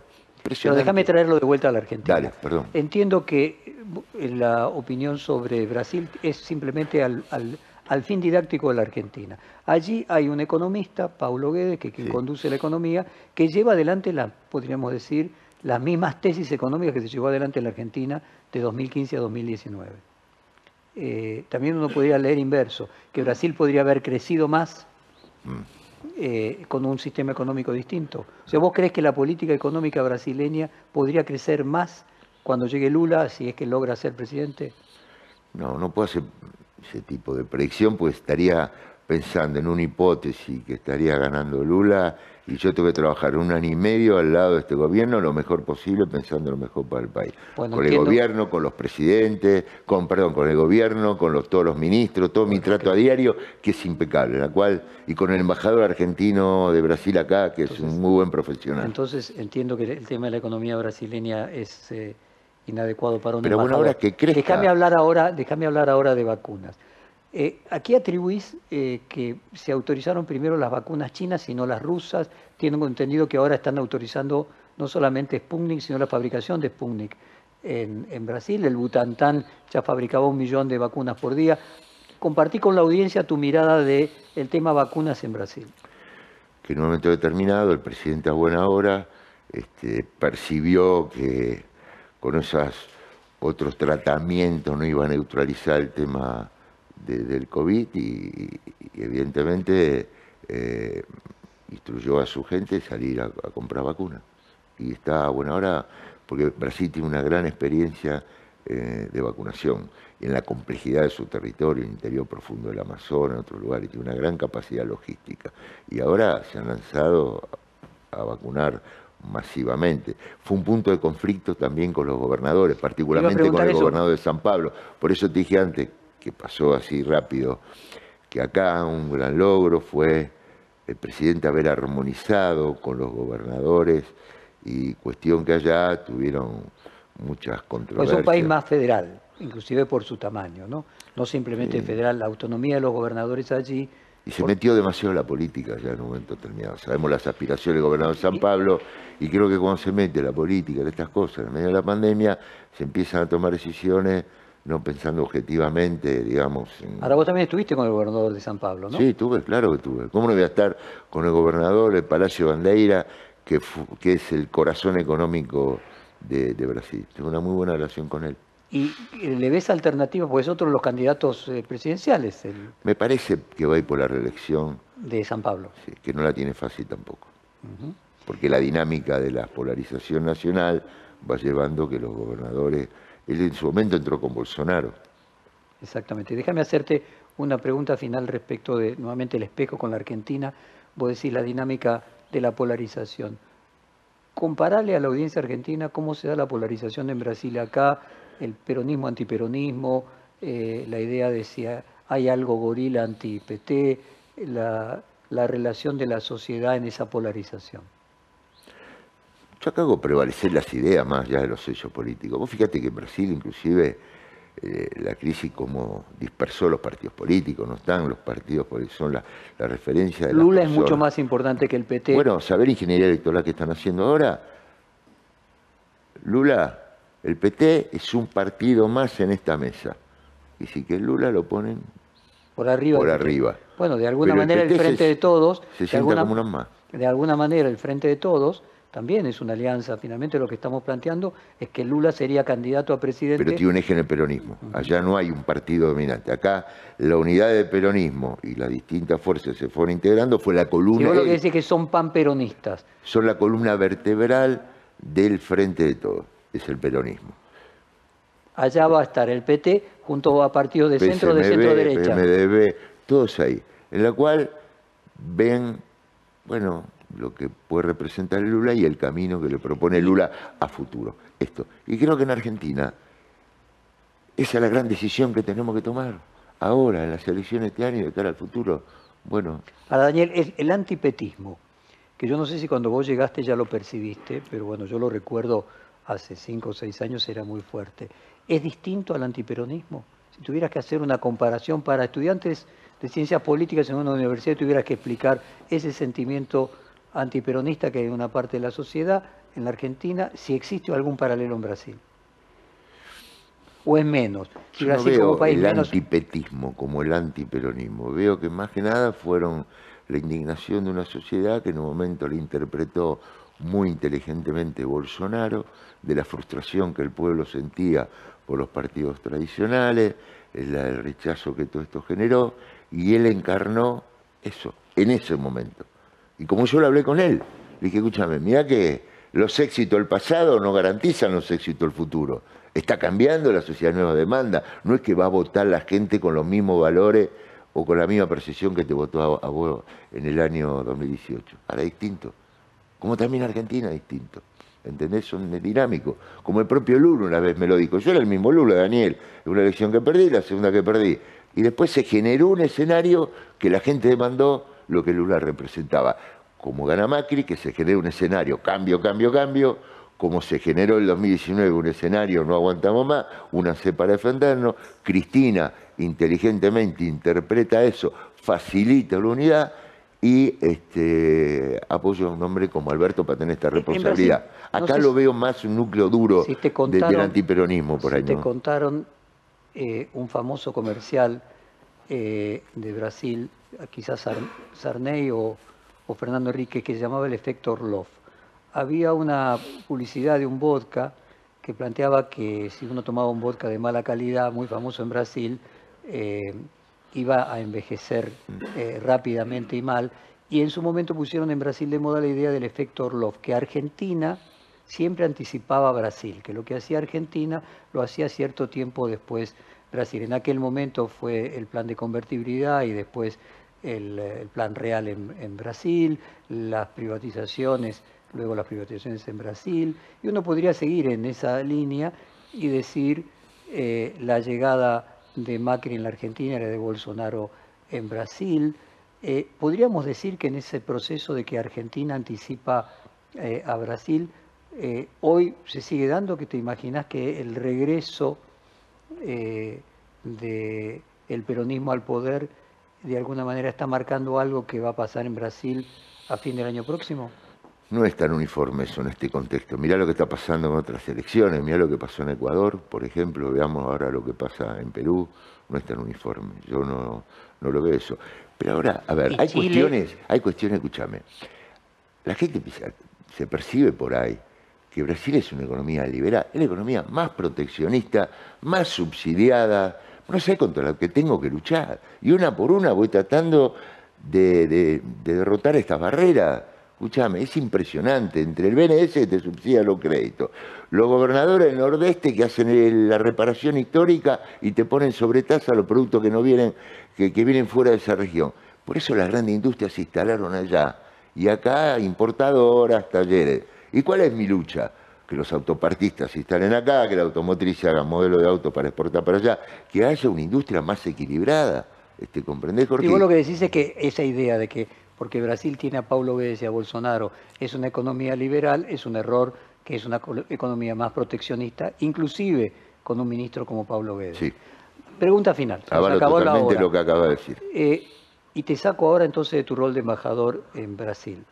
Pero déjame traerlo de vuelta a la Argentina. Dale, perdón. Entiendo que eh, la opinión sobre Brasil es simplemente al, al- al fin didáctico de la Argentina. Allí hay un economista, Paulo Guedes, que, Sí. conduce la economía, que lleva adelante, la, podríamos decir, las mismas tesis económicas que se llevó adelante en la Argentina de 2015 a 2019. Eh, también uno podría leer inverso, que Brasil podría haber crecido más Mm. eh, con un sistema económico distinto. O sea, ¿vos crees que la política económica brasileña podría crecer más cuando llegue Lula, si es que logra ser presidente? No, no puedo hacer ese tipo de predicción, pues estaría pensando en una hipótesis que estaría ganando Lula y yo tengo que trabajar un año y medio al lado de este gobierno lo mejor posible, pensando lo mejor para el país. Bueno, con entiendo. el gobierno, con los presidentes, con, perdón, con el gobierno, con los, todos los ministros, todo mi trato a diario, que es impecable, la cual, y con el embajador argentino de Brasil acá, que es un muy buen profesional. Entonces entiendo que el tema de la economía brasileña es eh, inadecuado para un Pero bueno, ahora que crezca. Déjame hablar ahora, déjame hablar ahora de vacunas. Eh, aquí atribuís eh, que se autorizaron primero las vacunas chinas y no las rusas. Tengo entendido que ahora están autorizando no solamente Sputnik, sino la fabricación de Sputnik en, Brasil. El Butantan ya fabricaba un millón de vacunas por día. Compartí con la audiencia tu mirada del el tema vacunas en Brasil. que en un momento determinado el presidente a buena hora este, percibió que con esos otros tratamientos no iba a neutralizar el tema de- del COVID y, y evidentemente eh, instruyó a su gente salir a, a comprar vacunas. Y está a buena hora porque Brasil tiene una gran experiencia eh, de vacunación y en la complejidad de su territorio, el interior profundo del Amazonas, en otros lugares, tiene una gran capacidad logística. Y ahora se han lanzado a vacunar masivamente. Fue un punto de conflicto también con los gobernadores, particularmente con el eso. gobernador de San Pablo. Por eso te dije antes, que pasó así rápido, que acá un gran logro fue el presidente haber armonizado con los gobernadores y cuestión que allá tuvieron muchas Pues controversias. es un país más federal, inclusive por su tamaño, ¿no? No simplemente federal, la autonomía de los gobernadores allí. Y se metió demasiado la política ya en un momento determinado. Sabemos las aspiraciones del gobernador de San Pablo y creo que cuando se mete la política en estas cosas, en medio de la pandemia, se empiezan a tomar decisiones no pensando objetivamente, digamos. en- Ahora vos también estuviste con el gobernador de San Pablo, ¿no? Sí, tuve, claro que tuve. ¿Cómo no voy a estar con el gobernador del Palacio Bandeira, que, es el corazón económico de, de Brasil? Tengo una muy buena relación con él. ¿Y le ves alternativas? Pues otro de los candidatos eh, presidenciales. Me parece que va a ir por la reelección. De San Pablo. Sí, que no la tiene fácil tampoco. Porque la dinámica de la polarización nacional va llevando que los gobernadores. Él en su momento entró con Bolsonaro. Exactamente. Déjame hacerte una pregunta final respecto de nuevamente el espejo con la Argentina. Vos decís la dinámica de la polarización. Compararle a la audiencia argentina cómo se da la polarización en Brasil acá, el peronismo, antiperonismo, eh, la idea de si hay algo gorila anti-PT, la relación de la sociedad en esa polarización. Yo acá hago prevalecer las ideas más ya de los hechos políticos. Vos fíjate que en Brasil inclusive eh, la crisis como dispersó los partidos políticos, no están los partidos porque son la, referencia de Lula es mucho más importante que el PT. Bueno, saber ingeniería electoral que están haciendo ahora. Lula, el PT es un partido más en esta mesa. Y si que Lula lo ponen por arriba. Por arriba. Bueno, de alguna manera el, Frente de Todos. Se sienta como uno más. De alguna manera el Frente de Todos también es una alianza. Finalmente lo que estamos planteando es que Lula sería candidato a presidente. Pero tiene un eje en el peronismo. Allá no hay un partido dominante. Acá la unidad del peronismo y las distintas fuerzas se fueron integrando fue la columna. Sí, lo que dice que son panperonistas. Son la columna vertebral del frente de todos. Es el peronismo. Allá va a estar el PT junto a partidos de centro de centro derecha. PMDB, todos ahí. En la cual ven, bueno, lo que puede representar Lula y el camino que le propone Lula a futuro. Esto. Y creo que en Argentina esa es la gran decisión que tenemos que tomar ahora, en las elecciones este año y de cara al futuro. Bueno. Para Daniel, el, el antipetismo, que yo no sé si cuando vos llegaste ya lo percibiste, pero bueno, yo lo recuerdo hace cinco o seis años, era muy fuerte. ¿Es distinto al antiperonismo? Si tuvieras que hacer una comparación para estudiantes de ciencias políticas en una universidad, tuvieras que explicar ese sentimiento antiperonista que hay en una parte de la sociedad en la Argentina, si existe algún paralelo en Brasil. ¿O es menos? Si Yo no veo el antipetismo como el antiperonismo. Veo que más que nada fueron la indignación de una sociedad que en un momento le interpretó muy inteligentemente Bolsonaro, de la frustración que el pueblo sentía por los partidos tradicionales, el rechazo que todo esto generó, y él encarnó eso, en ese momento. Y como yo lo hablé con él, le dije, escúchame, mira que los éxitos del pasado no garantizan los éxitos del futuro. Está cambiando, la sociedad nueva demanda. No es que va a votar la gente con los mismos valores o con la misma percepción que te votó a, vos en el año 2018. Ahora distinto. Como también Argentina distinto. ¿Entendés? Son dinámicos. Como el propio Lula una vez me lo dijo. Yo era el mismo Lula, Daniel. Una elección que perdí, la segunda que perdí. Y después se generó un escenario que la gente demandó lo que Lula representaba. Como gana Macri, que se genera un escenario cambio, cambio, cambio, como se generó en el 2019 un escenario no aguantamos más, una C para defendernos, Cristina inteligentemente interpreta eso, facilita la unidad y este, apoya a un hombre como Alberto para tener esta responsabilidad. Acá lo veo más un núcleo duro del antiperonismo por ahí. te contaron eh, un famoso comercial eh, de Brasil quizás Sarney o, Fernando Enrique, que se llamaba el efecto Orlov. Había una publicidad de un vodka que planteaba que si uno tomaba un vodka de mala calidad, muy famoso en Brasil, eh, iba a envejecer eh, rápidamente y mal. Y en su momento pusieron en Brasil de moda la idea del efecto Orlov, que Argentina siempre anticipaba a Brasil, que lo que hacía Argentina lo hacía cierto tiempo después Brasil. En aquel momento fue el plan de convertibilidad y después el, plan real en, Brasil, las privatizaciones, luego las privatizaciones en Brasil, y uno podría seguir en esa línea y decir eh, la llegada de Macri en la Argentina y la de Bolsonaro en Brasil. Eh, podríamos decir que en ese proceso de que Argentina anticipa eh, a Brasil, hoy se sigue dando, que te imaginas que el regreso del peronismo al poder de alguna manera está marcando algo que va a pasar en Brasil a fin del año próximo? No es tan uniforme eso en este contexto. Mirá lo que está pasando en otras elecciones, mirá lo que pasó en Ecuador, por ejemplo, veamos ahora lo que pasa en Perú, no es tan uniforme. Yo no, no lo veo eso. Pero ahora, a ver, hay cuestiones, hay cuestiones, escúchame. La gente se percibe por ahí que Brasil es una economía liberal, es la economía más proteccionista, más subsidiada, no sé contra la que tengo que luchar. Y una por una voy tratando de, de derrotar estas barreras. Escúchame, es impresionante. Entre el BNS que te subsidia los créditos, los gobernadores del Nordeste que hacen la reparación histórica y te ponen sobre tasa los productos que no vienen, que, vienen fuera de esa región. Por eso las grandes industrias se instalaron allá. Y acá importadoras, talleres. ¿Y cuál es mi lucha? Que los autopartistas se instalen acá, que la automotriz se haga modelo de auto para exportar para allá, que haya una industria más equilibrada. Este, ¿Comprendés, Jorge? Y vos lo que decís es que esa idea de que porque Brasil tiene a Paulo Guedes y a Bolsonaro, es una economía liberal, es un error que es una economía más proteccionista, inclusive con un ministro como Pablo Guedes. Sí. Pregunta final. Se acabó totalmente lo que acaba de decir. Eh, y te saco ahora entonces de tu rol de embajador en Brasil.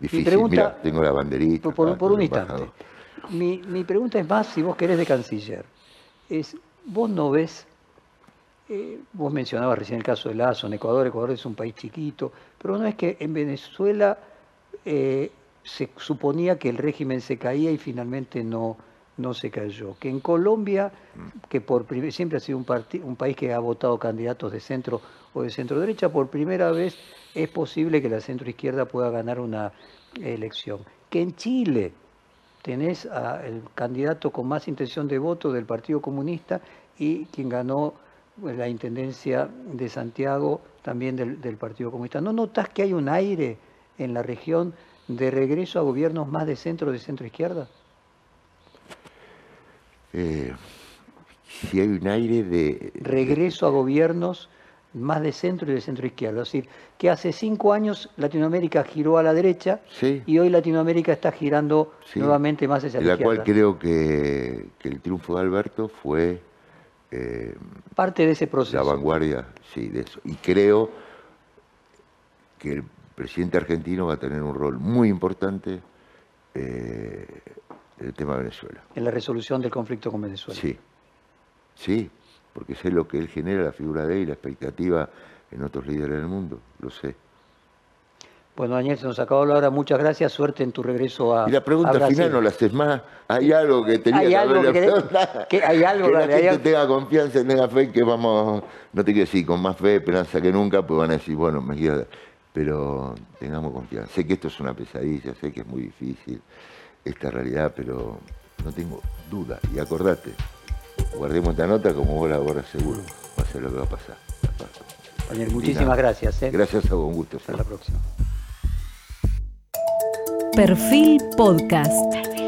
Difícil, pregunta, tengo la banderita. Por, por un instante. Mi, pregunta es más, si vos querés de canciller, es, vos no ves eh, vos mencionabas recién el caso de Lazo en Ecuador, Ecuador es un país chiquito, pero no es que en Venezuela eh, se suponía que el régimen se caía y finalmente no, no se cayó. Que en Colombia, que por siempre ha sido un, un país que ha votado candidatos de centro o de centro derecha, por primera vez es posible que la centro izquierda pueda ganar una elección. Que en Chile tenés al candidato con más intención de voto del Partido Comunista y quien ganó pues, la Intendencia de Santiago, también del, Partido Comunista. ¿No notas que hay un aire en la región de regreso a gobiernos más de centro, de centro izquierda? Eh, si hay un aire de... Regreso a gobiernos más de centro y de centro izquierda. Es decir, que hace cinco años Latinoamérica giró a la derecha y hoy Latinoamérica está girando nuevamente más hacia la, izquierda. La cual creo que, que, el triunfo de Alberto fue eh, Parte de ese proceso. La vanguardia, sí, de eso. Y creo que el presidente argentino va a tener un rol muy importante eh, en el tema de Venezuela. En la resolución del conflicto con Venezuela. Sí, sí, porque sé lo que él genera, la figura de él, la expectativa en otros líderes del mundo, lo sé. Bueno, Daniel, se nos acabó la hora. Muchas gracias. Suerte en tu regreso a. Y la pregunta final no la haces más. ¿Hay algo que tenía que algo que, hay algo que la gente tenga confianza, tenga fe, que vamos. No te quiero decir con más fe, esperanza que nunca, pues van a decir, bueno, me quiero. Pero tengamos confianza. Sé que esto es una pesadilla, sé que es muy difícil esta realidad, pero no tengo duda. Y acordate, guardemos esta nota como vos la seguro. Va a ser lo que va a pasar. Daniel, muchísimas gracias. ¿eh? Gracias a vos, un gusto. Hasta la próxima. Perfil Podcast.